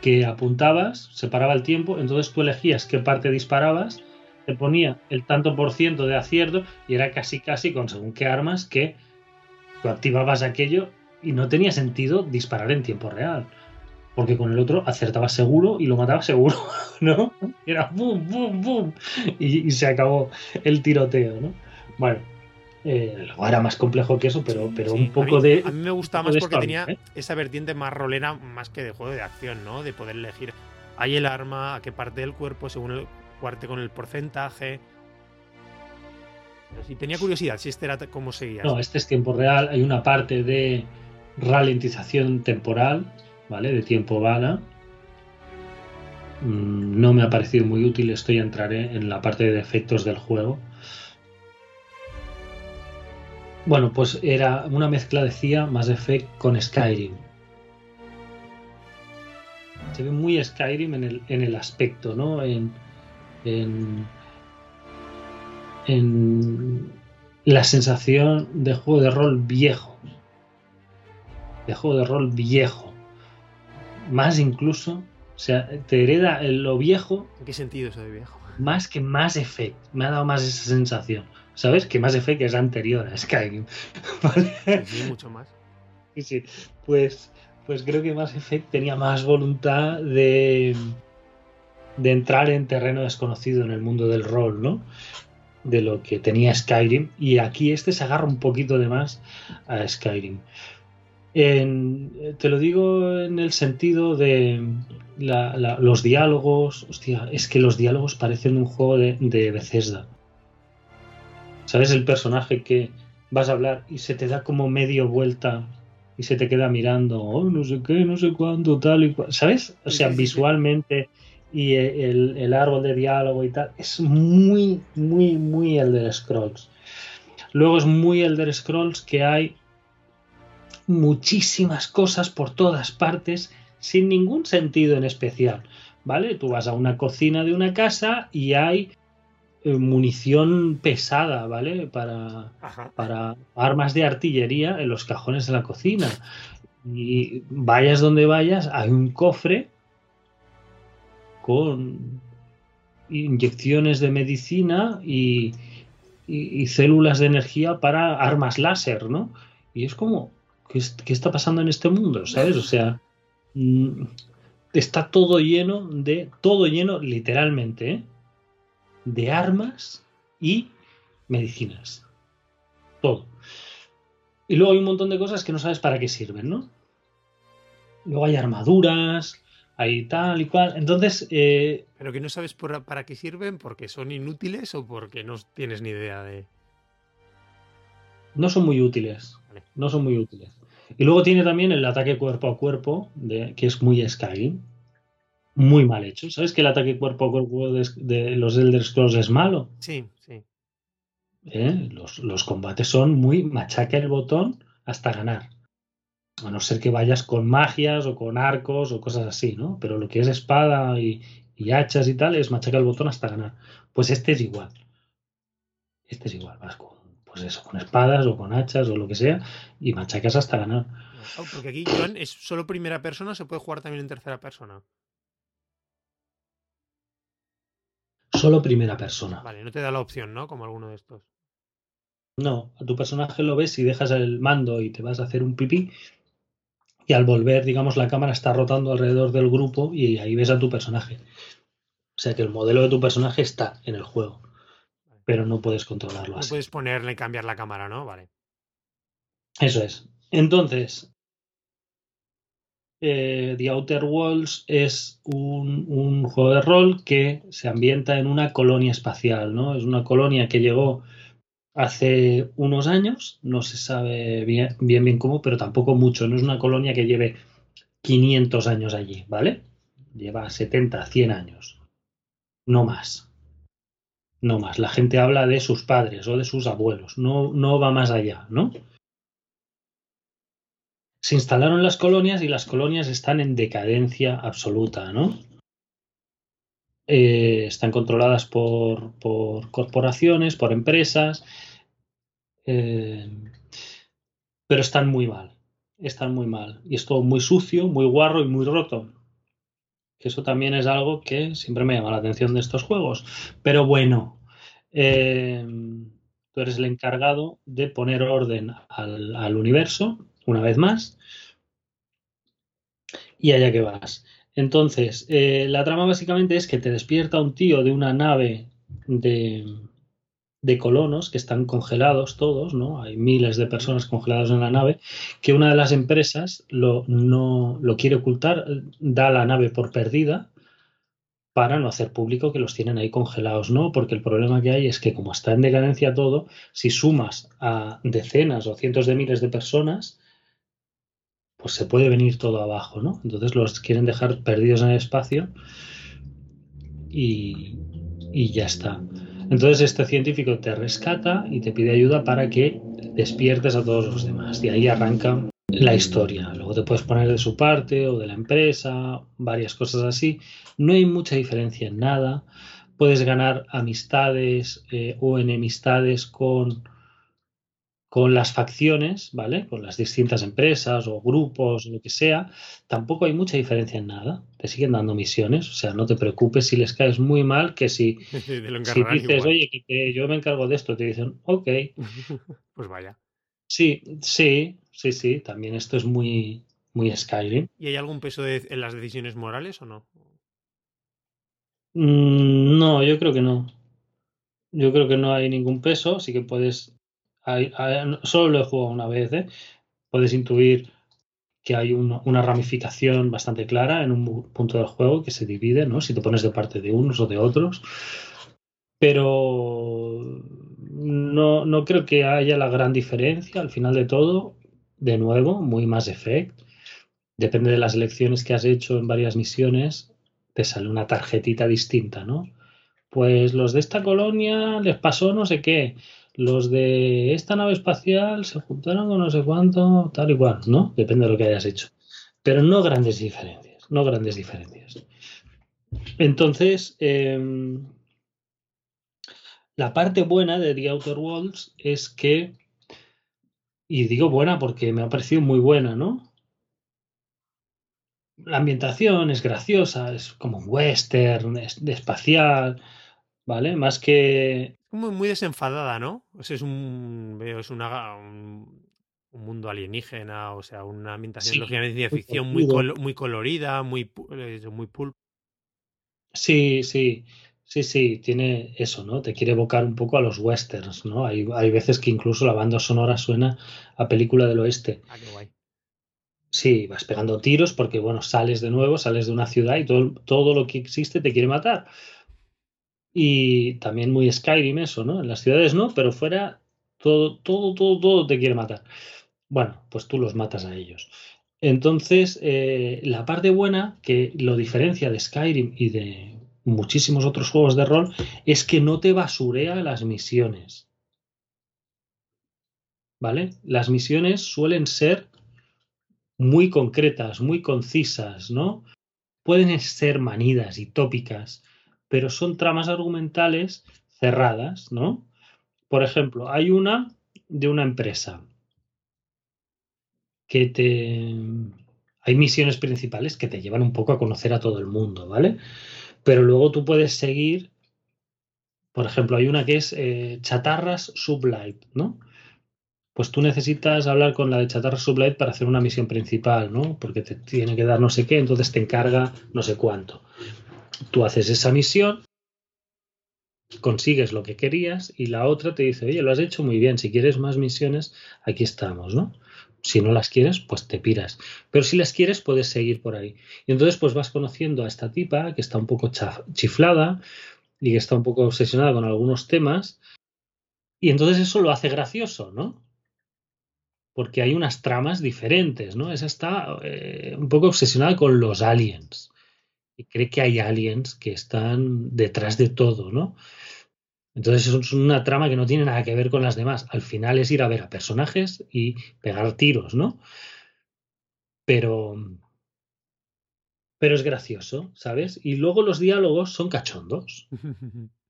Que apuntabas, se paraba el tiempo, entonces tú elegías qué parte disparabas, te ponía el tanto por ciento de acierto y era casi casi con según qué armas que Tú activabas aquello y no tenía sentido disparar en tiempo real. Porque con el otro acertabas seguro y lo matabas seguro, *laughs* ¿no? Era boom, boom, boom. Y, se acabó el tiroteo, ¿no? Bueno, eh, luego era más complejo que eso, pero, pero un poco de. A mí me gustaba más porque tenía ¿eh? esa vertiente más rolera, más que de juego de acción, ¿no? De poder elegir ahí el arma, a qué parte del cuerpo, según el cuarte con el porcentaje. Si tenía curiosidad, si este era cómo seguía. No, este es tiempo real. Hay una parte de ralentización temporal, ¿vale? De tiempo bala. Mm, no me ha parecido muy útil. Esto ya entraré en la parte de defectos del juego. Bueno, pues era una mezcla, decía, más Effect con Skyrim. se ve muy Skyrim en el, en el aspecto, ¿no? En, en, en la sensación de juego de rol viejo. De juego de rol viejo. Más incluso, o sea, te hereda lo viejo. ¿En qué sentido eso de viejo? Más que más Effect. Me ha dado más esa sensación. ¿Sabes? Que más Effect es anterior a Skyrim. *laughs* ¿Vale? Sí, mucho más. Sí, sí. Pues, pues creo que Mass Effect tenía más voluntad de, de entrar en terreno desconocido en el mundo del rol, ¿no? De lo que tenía Skyrim. Y aquí este se agarra un poquito de más a Skyrim. te lo digo en el sentido de los diálogos. Hostia, es que los diálogos parecen un juego de, de Bethesda. ¿Sabes? El personaje que vas a hablar y se te da como medio vuelta y se te queda mirando, oh, no sé qué, no sé cuánto, tal y cual. ¿Sabes? O sea, visualmente y el, el, árbol de diálogo y tal, es muy, muy, muy Elder Scrolls. Luego es muy Elder Scrolls que hay muchísimas cosas por todas partes sin ningún sentido en especial. ¿Vale? Tú vas a una cocina de una casa y hay eh, munición pesada, ¿vale? Para, para armas de artillería en los cajones de la cocina. Y vayas donde vayas, hay un cofre con inyecciones de medicina y, células de energía para armas láser, ¿no? Y es como, ¿qué, está pasando en este mundo? ¿Sabes? O sea, mm, está todo lleno de, todo lleno literalmente, ¿eh? de armas y medicinas. Todo. Y luego hay un montón de cosas que no sabes para qué sirven, ¿no? Luego hay armaduras, hay tal y cual. Entonces. Eh, Pero que no sabes para qué sirven, porque son inútiles o porque no tienes ni idea de. No son muy útiles. No son muy útiles. Y luego tiene también el ataque cuerpo a cuerpo, de, que es muy Skyrim muy mal hecho. ¿Sabes que el ataque cuerpo a cuerpo de, los Elder Scrolls es malo? Sí, sí. ¿Eh? Los, combates son muy machaca el botón hasta ganar. A no ser que vayas con magias o con arcos o cosas así, ¿no? Pero lo que es espada y, hachas y tal es machaca el botón hasta ganar. Pues este es igual. Este es igual. Vas con, pues eso, con espadas o con hachas o lo que sea y machacas hasta ganar. porque aquí, es solo primera persona, se puede jugar también en tercera persona. solo primera persona. Vale, no te da la opción, ¿no? Como alguno de estos. No, a tu personaje lo ves y dejas el mando y te vas a hacer un pipí. Y al volver, digamos, la cámara está rotando alrededor del grupo y ahí ves a tu personaje. O sea que el modelo de tu personaje está en el juego. Pero no puedes controlarlo no puedes ponerle y cambiar la cámara, ¿no? Vale. Eso es. Entonces, eh, The Outer Worlds es un, juego de rol que se ambienta en una colonia espacial, ¿no? Es una colonia que llegó hace unos años, no se sabe bien bien, cómo, pero tampoco mucho, no es una colonia que lleve 500 años allí, ¿vale? Lleva 70, 100 años, no más. No más. La gente habla de sus padres o de sus abuelos, no, no va más allá, ¿no? se instalaron las colonias y las colonias están en decadencia absoluta, ¿no? Eh, están controladas por, corporaciones, por empresas, eh, pero están muy mal, están muy mal. Y es todo muy sucio, muy guarro y muy roto. eso también es algo que siempre me llama la atención de estos juegos. Pero bueno, eh, tú eres el encargado de poner orden al universo una vez más. Y allá que vas. Entonces, eh, la trama básicamente es que te despierta un tío de una nave de, de colonos que están congelados todos, ¿no? Hay miles de personas congeladas en la nave, que una de las empresas lo, no, lo quiere ocultar, da la nave por perdida para no hacer público que los tienen ahí congelados, ¿no? Porque el problema que hay es que como está en decadencia todo, si sumas a decenas o cientos de miles de personas, pues se puede venir todo abajo, ¿no? Entonces los quieren dejar perdidos en el espacio y, ya está. Entonces este científico te rescata y te pide ayuda para que despiertes a todos los demás. Y ahí arranca la historia. Luego te puedes poner de su parte o de la empresa, varias cosas así. No hay mucha diferencia en nada. Puedes ganar amistades eh, o enemistades con, con las facciones, ¿vale? Con las distintas empresas o grupos, lo que sea. Tampoco hay mucha diferencia en nada. Te siguen dando misiones. O sea, no te preocupes si les caes muy mal, que si, *laughs* si dices, oye, que yo me encargo de esto, te dicen, ok. *laughs* pues vaya. Sí, sí, sí, sí. También esto es muy, muy Skyrim. ¿Y hay algún peso en las decisiones morales o no? Mm, no, yo creo que no. Yo creo que no hay ningún peso, sí que puedes. Solo lo he jugado una vez, ¿eh? Puedes intuir que hay una ramificación bastante clara en un punto del juego que se divide, ¿no? Si te pones de parte de unos o de otros. Pero no, no creo que haya la gran diferencia al final de todo. De nuevo, muy más Effect. Depende de las elecciones que has hecho en varias misiones, te sale una tarjetita distinta, ¿no? Pues los de esta colonia les pasó no sé qué. Los de esta nave espacial se juntaron con no sé cuánto, tal y cual, ¿no? Depende de lo que hayas hecho. Pero no grandes diferencias, no grandes diferencias. Entonces, em, la parte buena de The Outer Worlds es que, y digo buena porque me ha parecido muy buena, ¿no? La ambientación es graciosa, es como un western, es de espacial, ¿vale? Más que... Muy, muy desenfadada, ¿no? O sea, es un, es una, un, mundo alienígena, o sea, una ambientación lógicamente de ficción muy, muy colorida, muy, muy pulp. Sí, sí. Sí, sí, tiene eso, ¿no? Te quiere evocar un poco a los westerns, ¿no? Hay, hay veces que incluso la banda sonora suena a película del oeste. Ah, qué guay. Sí, vas pegando tiros porque, bueno, sales de nuevo, sales de una ciudad y todo, todo lo que existe te quiere matar. Y también muy Skyrim eso, ¿no? En las ciudades no, pero fuera todo, todo, todo, todo te quiere matar. Bueno, pues tú los matas a ellos. Entonces, eh, la parte buena que lo diferencia de Skyrim y de muchísimos otros juegos de rol es que no te basurea las misiones. ¿Vale? Las misiones suelen ser muy concretas, muy concisas, ¿no? Pueden ser manidas y tópicas, pero son tramas argumentales cerradas, ¿no? Por ejemplo, hay una de una empresa que te... Hay misiones principales que te llevan un poco a conocer a todo el mundo, ¿vale? Pero luego tú puedes seguir, por ejemplo, hay una que es eh, chatarras sublight, ¿no? Pues tú necesitas hablar con la de chatarras sublight para hacer una misión principal, ¿no? Porque te tiene que dar no sé qué, entonces te encarga no sé cuánto. Tú haces esa misión, consigues lo que querías y la otra te dice, oye, lo has hecho muy bien, si quieres más misiones, aquí estamos, ¿no? Si no las quieres, pues te piras. Pero si las quieres, puedes seguir por ahí. Y entonces, pues vas conociendo a esta tipa que está un poco chiflada y que está un poco obsesionada con algunos temas. Y entonces eso lo hace gracioso, ¿no? Porque hay unas tramas diferentes, ¿no? Esa está eh, un poco obsesionada con los aliens. Y cree que hay aliens que están detrás de todo, ¿no? Entonces es una trama que no tiene nada que ver con las demás. Al final es ir a ver a personajes y pegar tiros, ¿no? Pero. Pero es gracioso, ¿sabes? Y luego los diálogos son cachondos.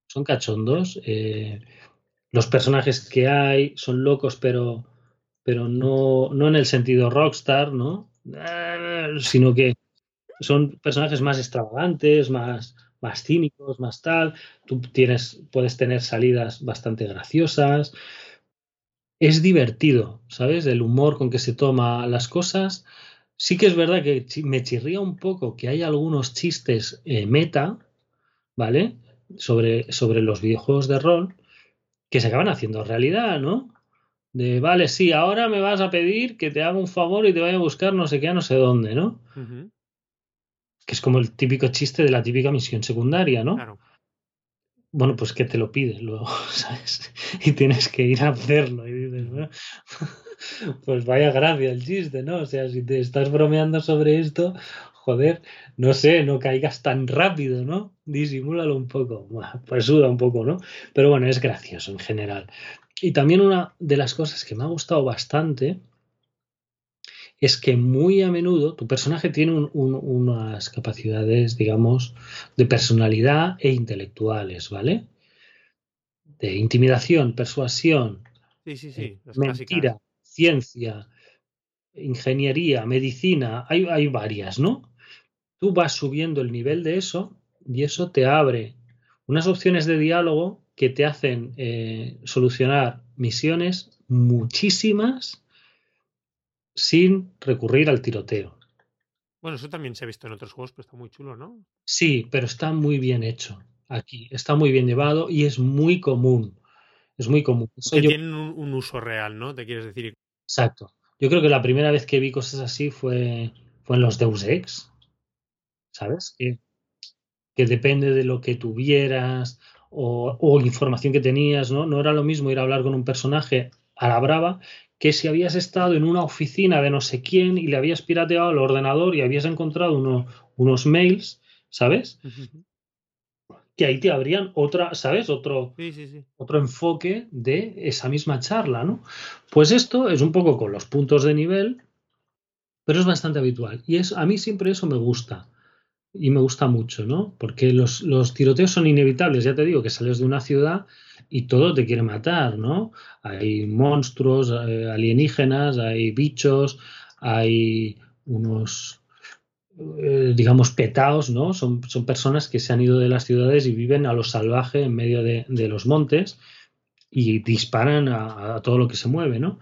Son cachondos. Eh, los personajes que hay son locos, pero, pero no, no en el sentido rockstar, ¿no? Eh, sino que son personajes más extravagantes, más, más cínicos, más tal. Tú tienes, puedes tener salidas bastante graciosas. Es divertido, ¿sabes? El humor con que se toma las cosas. Sí que es verdad que me chirría un poco que hay algunos chistes eh, meta, ¿vale? Sobre, sobre los videojuegos de rol que se acaban haciendo realidad, ¿no? De, vale, sí, ahora me vas a pedir que te haga un favor y te vaya a buscar no sé qué, no sé dónde, ¿no? Que es como el típico chiste de la típica misión secundaria, ¿no? Claro. Bueno, pues que te lo pide luego, *laughs* ¿sabes? Y tienes que ir a hacerlo. Y dices, bueno, *laughs* pues vaya gracia el chiste, ¿no? O sea, si te estás bromeando sobre esto, joder, no sé, no caigas tan rápido, ¿no? Disimúlalo un poco. pues suda un poco, ¿no? Pero bueno, es gracioso en general. Y también una de las cosas que me ha gustado bastante es que muy a menudo tu personaje tiene unas capacidades, digamos, de personalidad e intelectuales, ¿vale? De intimidación, persuasión, eh, mentira, ciencia, ingeniería, medicina, hay, hay varias, ¿no? Tú vas subiendo el nivel de eso y eso te abre unas opciones de diálogo que te hacen eh, solucionar misiones muchísimas sin recurrir al tiroteo. Bueno, eso también se ha visto en otros juegos, pero está muy chulo, ¿no? Sí, pero está muy bien hecho aquí. Está muy bien llevado y es muy común. Es muy común. que tienen un, uso real, ¿no? Te quieres decir. Exacto. Yo creo que la primera vez que vi cosas así fue, fue en los Deus Ex. ¿Sabes? Que, que depende de lo que tuvieras o, o, información que tenías, ¿no? No era lo mismo ir a hablar con un personaje a la brava que si habías estado en una oficina de no sé quién y le habías pirateado el ordenador y habías encontrado unos mails, ¿sabes? Que ahí te habrían otra, ¿sabes? Otro, otro enfoque de esa misma charla, ¿no? Pues esto es un poco con los puntos de nivel, pero es bastante habitual. Y es, a mí siempre eso me gusta. Y me gusta mucho, ¿no? Porque los, los tiroteos son inevitables. Ya te digo que sales de una ciudad y todo te quiere matar, ¿no? Hay monstruos eh, alienígenas, hay bichos, hay unos, eh, digamos, petaos, ¿no? Son, son, personas que se han ido de las ciudades y viven a lo salvaje en medio de, los montes y disparan a, todo lo que se mueve, ¿no?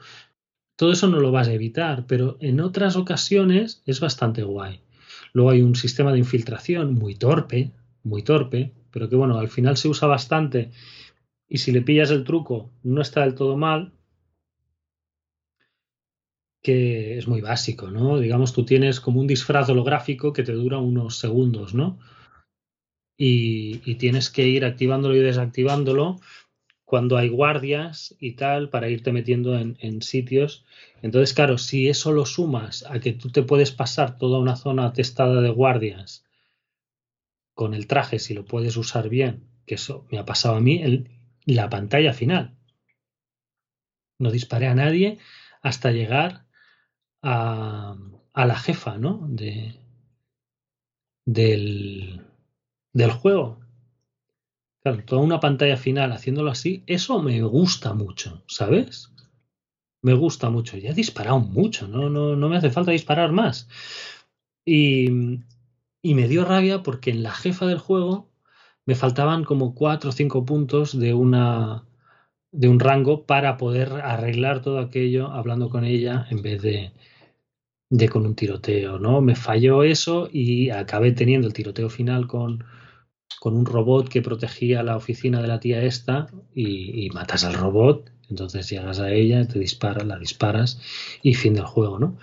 Todo eso no lo vas a evitar, pero en otras ocasiones es bastante guay. Luego hay un sistema de infiltración muy torpe, muy torpe, pero que bueno, al final se usa bastante y si le pillas el truco no está del todo mal, que es muy básico, ¿no? Digamos, tú tienes como un disfraz holográfico que te dura unos segundos, ¿no? Y, tienes que ir activándolo y desactivándolo cuando hay guardias y tal para irte metiendo en, sitios. Entonces, claro, si eso lo sumas a que tú te puedes pasar toda una zona atestada de guardias con el traje, si lo puedes usar bien, que eso me ha pasado a mí, la pantalla final. No disparé a nadie hasta llegar a, a la jefa, ¿no? De, del, del juego. Claro, toda una pantalla final haciéndolo así, eso me gusta mucho, ¿sabes? Me gusta mucho. Ya he disparado mucho, no, no, no me hace falta disparar más. Y, y me dio rabia porque en la jefa del juego me faltaban como cuatro o cinco puntos de una de un rango para poder arreglar todo aquello hablando con ella en vez de, de con un tiroteo, ¿no? Me falló eso y acabé teniendo el tiroteo final con, con un robot que protegía la oficina de la tía esta y, y, matas al robot, entonces llegas a ella, te disparas, la disparas y fin del juego, ¿no?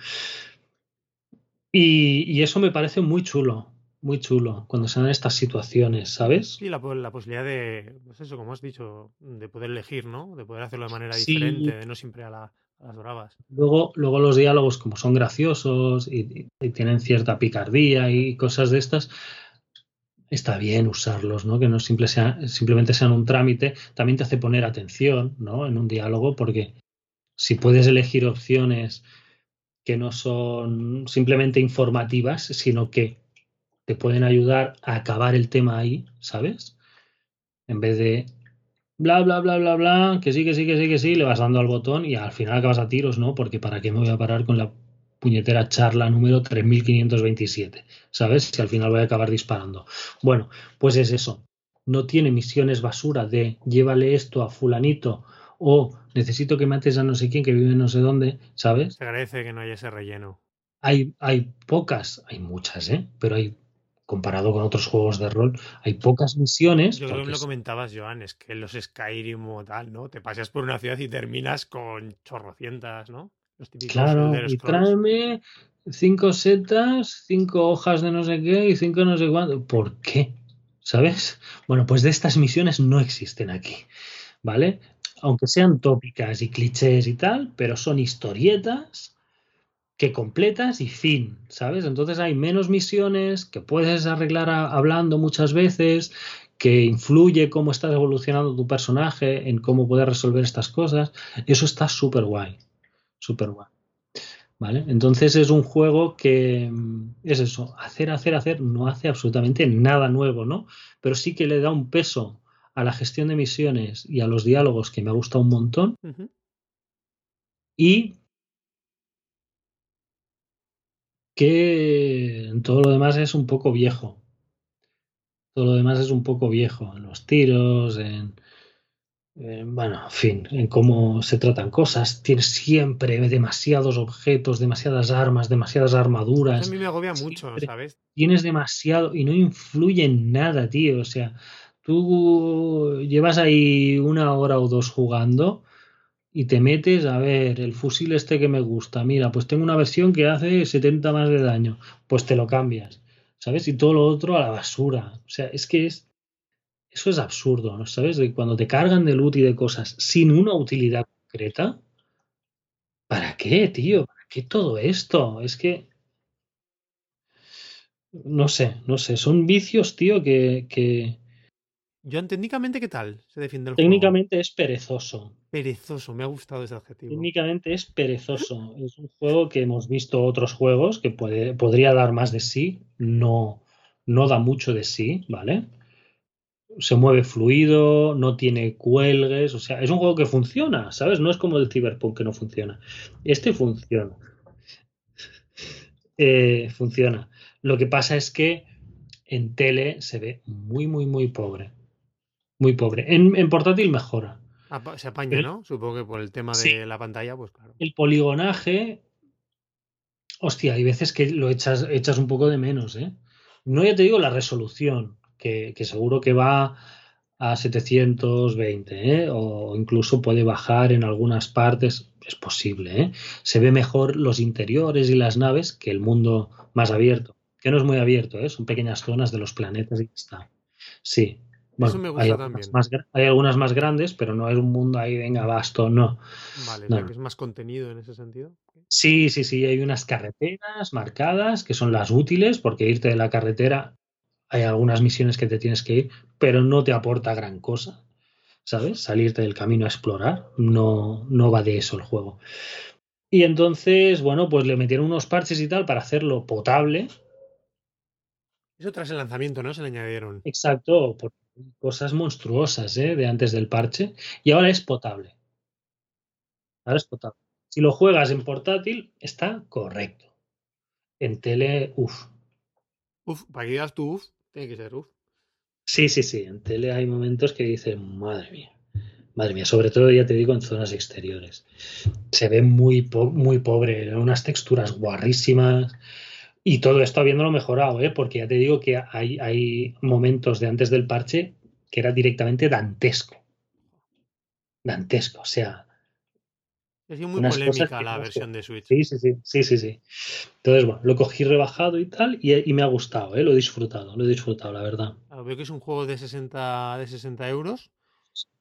Y, y eso me parece muy chulo, muy chulo cuando se dan estas situaciones, ¿sabes? Sí, la, la posibilidad de, pues eso, como has dicho, de poder elegir, ¿no? De poder hacerlo de manera diferente, de no siempre a, las bravas. Luego, luego los diálogos, como son graciosos y, tienen cierta picardía y cosas de estas, está bien usarlos, ¿no? Que no simplemente sean un trámite, también te hace poner atención, ¿no? En un diálogo, porque si puedes elegir opciones que no son simplemente informativas, sino que te pueden ayudar a acabar el tema ahí, ¿sabes? En vez de bla, bla, bla, bla, bla, que sí, que sí, que sí, que sí, le vas dando al botón y al final acabas a tiros, ¿no? Porque ¿para qué me voy a parar con la puñetera charla número 3527? ¿Sabes? Si al final voy a acabar disparando. Bueno, pues es eso. No tiene misiones basura de llévale esto a fulanito o necesito que mates a no sé quién que vive no sé dónde, ¿sabes? Se agradece que no haya ese relleno. Hay, hay pocas, hay muchas, ¿eh? Pero hay comparado con otros juegos de rol, hay pocas misiones. Yo creo que lo comentabas, Joan, es que los Skyrim o tal, ¿no? Te pasas por una ciudad y terminas con chorrocientas, ¿no? Los típicos claro, y tráeme cinco setas, cinco hojas de no sé qué y cinco no sé cuánto. ¿Por qué? ¿Sabes? Bueno, pues de estas misiones no existen aquí, ¿vale? Aunque sean tópicas y clichés y tal, pero son historietas que completas y fin, ¿sabes? Entonces hay menos misiones que puedes arreglar hablando muchas veces, que influye cómo estás evolucionando tu personaje, en cómo puedes resolver estas cosas. Eso está súper guay, súper guay. ¿Vale? Entonces es un juego que mm, es eso, hacer, hacer, hacer, no hace absolutamente nada nuevo, ¿no? Pero sí que le da un peso a la gestión de misiones y a los diálogos que me ha gustado un montón. Y que todo lo demás es un poco viejo. Todo lo demás es un poco viejo, en los tiros, en, bueno, en fin, en cómo se tratan cosas. Tienes siempre demasiados objetos, demasiadas armas, demasiadas armaduras. a mí me agobia mucho, ¿sabes? Tienes demasiado y no influye en nada, tío. O sea, tú llevas ahí una hora o dos jugando y te metes a ver el fusil este que me gusta. Mira, pues tengo una versión que hace 70 más de daño. Pues te lo cambias, ¿sabes? Y todo lo otro a la basura. O sea, es que es. Eso es absurdo, ¿no? ¿Sabes? De cuando te cargan de loot y de cosas sin una utilidad concreta. ¿Para qué, tío? ¿Para qué todo esto? Es que. No sé, no sé. Son vicios, tío, que, que yo técnicamente, ¿qué tal se defiende el Técnicamente es perezoso. Perezoso, me ha gustado ese adjetivo. Técnicamente es perezoso. es un juego que hemos visto otros juegos que puede, podría dar más de sí, no, no da mucho de sí, ¿vale? Se mueve fluido, no tiene cuelgues, o sea, es un juego que funciona, ¿sabes? No es como el Cyberpunk que no funciona. Este funciona. *laughs* Eh, funciona. Lo que pasa es que en tele se ve muy, muy, muy pobre muy pobre. En, portátil mejora. Se apaña, ¿no? Supongo que por el tema de la pantalla, pues claro. El poligonaje. Hostia, hay veces que lo echas, echas un poco de menos, ¿eh? No ya te digo la resolución, que, seguro que va a 720, ¿eh? O incluso puede bajar en algunas partes. Es posible, ¿eh? Se ve mejor los interiores y las naves que el mundo más abierto. Que no es muy abierto, ¿eh? Son pequeñas zonas de los planetas y ya está. Sí, eso me gusta también. hay algunas más grandes, pero no es un mundo ahí, venga, vasto, no. Vale, que es más contenido en ese sentido. Sí, sí, sí, hay unas carreteras marcadas que son las útiles, porque irte de la carretera hay algunas misiones que te tienes que ir, pero no te aporta gran cosa, ¿sabes? Salirte del camino a explorar, no, no va de eso el juego. Y entonces, bueno, pues le metieron unos parches y tal para hacerlo potable. Eso tras el lanzamiento, ¿no? Se le añadieron. Exacto, porque cosas monstruosas ¿eh? de antes del parche y ahora es potable. Ahora es potable. Si lo juegas en portátil, está correcto. En tele, uff. Uf, para que digas tú, uff, que. Sí, sí, sí. En tele hay momentos que dices, madre mía. Madre mía, sobre todo ya te digo en zonas exteriores. Se ve muy, muy pobre, unas texturas guarrísimas. Y todo esto habiéndolo mejorado, ¿eh? porque ya te digo que hay, hay momentos de antes del parche que era directamente dantesco. Dantesco, o sea. Es muy polémica la versión de Switch. Sí, sí, sí, sí, sí, sí. Entonces, bueno, lo cogí rebajado y tal, y, me ha gustado, ¿eh? lo he disfrutado, lo he disfrutado, la verdad. veo que es un juego de 60, de 60 euros,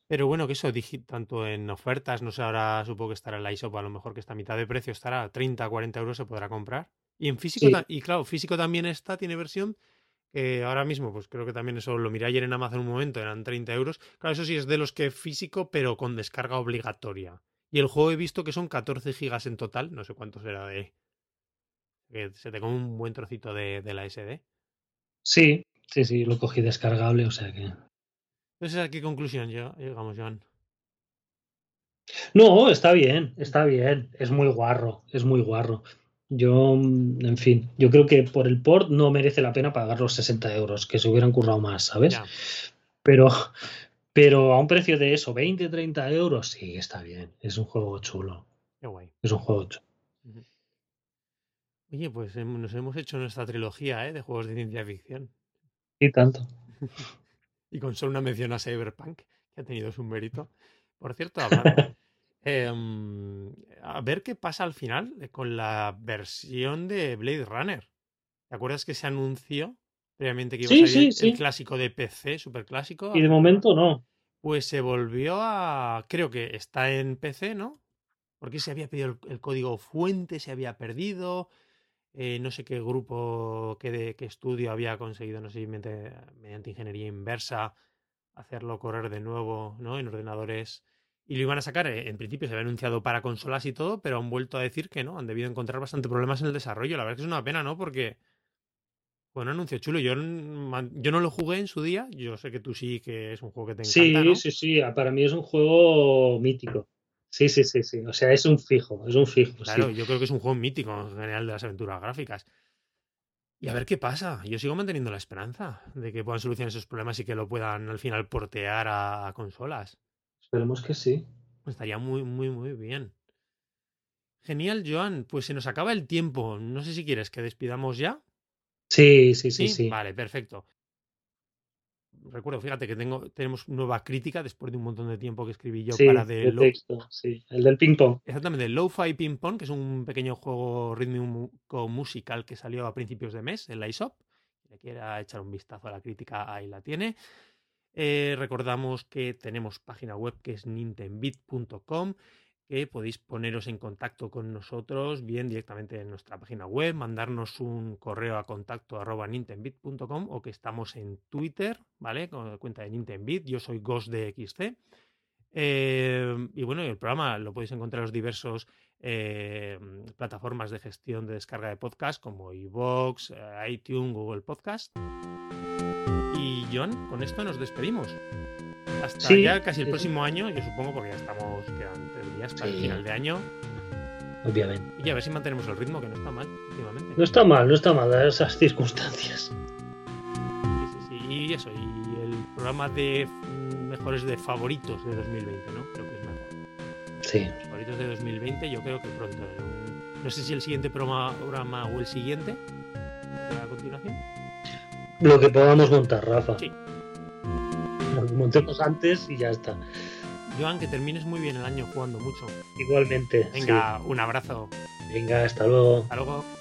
pero bueno, que eso, tanto en ofertas, no sé, ahora supongo que estará en la ISOP, a lo mejor que está a mitad de precio, estará 30, 40 euros, se podrá comprar. Y en físico, y claro, físico también está, tiene versión que ahora mismo, pues creo que también eso lo miré ayer en Amazon un momento, eran 30 euros. Claro, eso sí es de los que físico, pero con descarga obligatoria. Y el juego he visto que son 14 gigas en total, no sé cuánto será de... Que se te come un buen trocito de, de la SD. Sí, sí, sí, lo cogí descargable, o sea que... Entonces, ¿a qué conclusión llegamos, Joan? No, está bien, está bien. Es muy guarro, es muy guarro. Yo, en fin, yo creo que por el port no merece la pena pagar los 60 euros, que se hubieran currado más, ¿sabes? Pero, pero a un precio de eso, 20, 30 euros, sí, está bien. Es un juego chulo. Qué guay. Es un juego chulo. Oye, pues nos hemos hecho nuestra trilogía ¿eh? de juegos de ciencia ficción. Y tanto. *laughs* y con solo una mención a Cyberpunk, que ha tenido su mérito. Por cierto, hablando, *laughs* Em, a ver qué pasa al final eh, con la versión de Blade Runner. ¿Te acuerdas que se anunció previamente que iba a salir el clásico de PC, super clásico? Y de momento no. Pues se volvió a. Creo que está en PC, ¿no? Porque se había pedido el, código fuente, se había perdido. Eh, no sé qué grupo, qué, qué estudio había conseguido, no sé si mediante, mediante ingeniería inversa, hacerlo correr de nuevo, ¿no? En ordenadores y lo iban a sacar, eh, en principio se había anunciado para consolas y todo, pero han vuelto a decir que no, han debido encontrar bastante problemas en el desarrollo. La verdad es que es una pena, ¿no? Porque fue un anuncio chulo. Yo, yo no lo jugué en su día, yo sé que tú sí, que es un juego que te encanta, Sí, sí, sí, ah, para mí es un juego mítico. Sí, sí, sí, sí. O sea, es un fijo, es un fijo. Claro, yo creo que es un juego mítico en general de las aventuras gráficas. Y a ver qué pasa. Yo sigo manteniendo la esperanza de que puedan solucionar esos problemas y que lo puedan al final portear a consolas. Esperemos que sí. Estaría muy, muy, muy bien. Genial, Joan. Pues se nos acaba el tiempo. No sé si quieres que despidamos ya. Sí, sí, sí, sí. Vale, perfecto. Recuerdo, fíjate que tengo, tenemos nueva crítica después de un montón de tiempo que escribí yo para de, texto, sí, el del ping pong. Exactamente, el Lo-Fi Ping Pong, que es un pequeño juego rítmico musical que salió a principios de mes en la ISOP. Si le quiera echar un vistazo a la crítica, ahí la tiene. Eh, recordamos que tenemos página web que es nintendbit.com que podéis poneros en contacto con nosotros bien directamente en nuestra página web, mandarnos un correo a contacto arroba nintendbit.com o que estamos en Twitter, ¿vale? Con la cuenta de Nintendbit, yo soy Ghost de XC. Eh, y bueno, el programa lo podéis encontrar en los diversos eh, plataformas de gestión de descarga de podcast como iVoox, iTunes, Google Podcast. John, con esto nos despedimos. Hasta ya casi el próximo año, yo supongo, porque ya estamos, quedan días para el final de año. Obviamente. Y a ver si mantenemos el ritmo, que no está mal últimamente. No está mal, no está mal, en esas circunstancias. Sí, sí, sí. Y eso, y el programa de mejores de favoritos de 2020, ¿no? Creo que es mejor. Sí. favoritos de 2020, yo creo que pronto. No sé si el siguiente programa o el siguiente, a continuación. Lo que podamos montar, Rafa. Sí. Lo montemos antes y ya está. Joan, que termines muy bien el año jugando mucho. Igualmente. Venga, un abrazo. Venga, hasta luego. Hasta luego.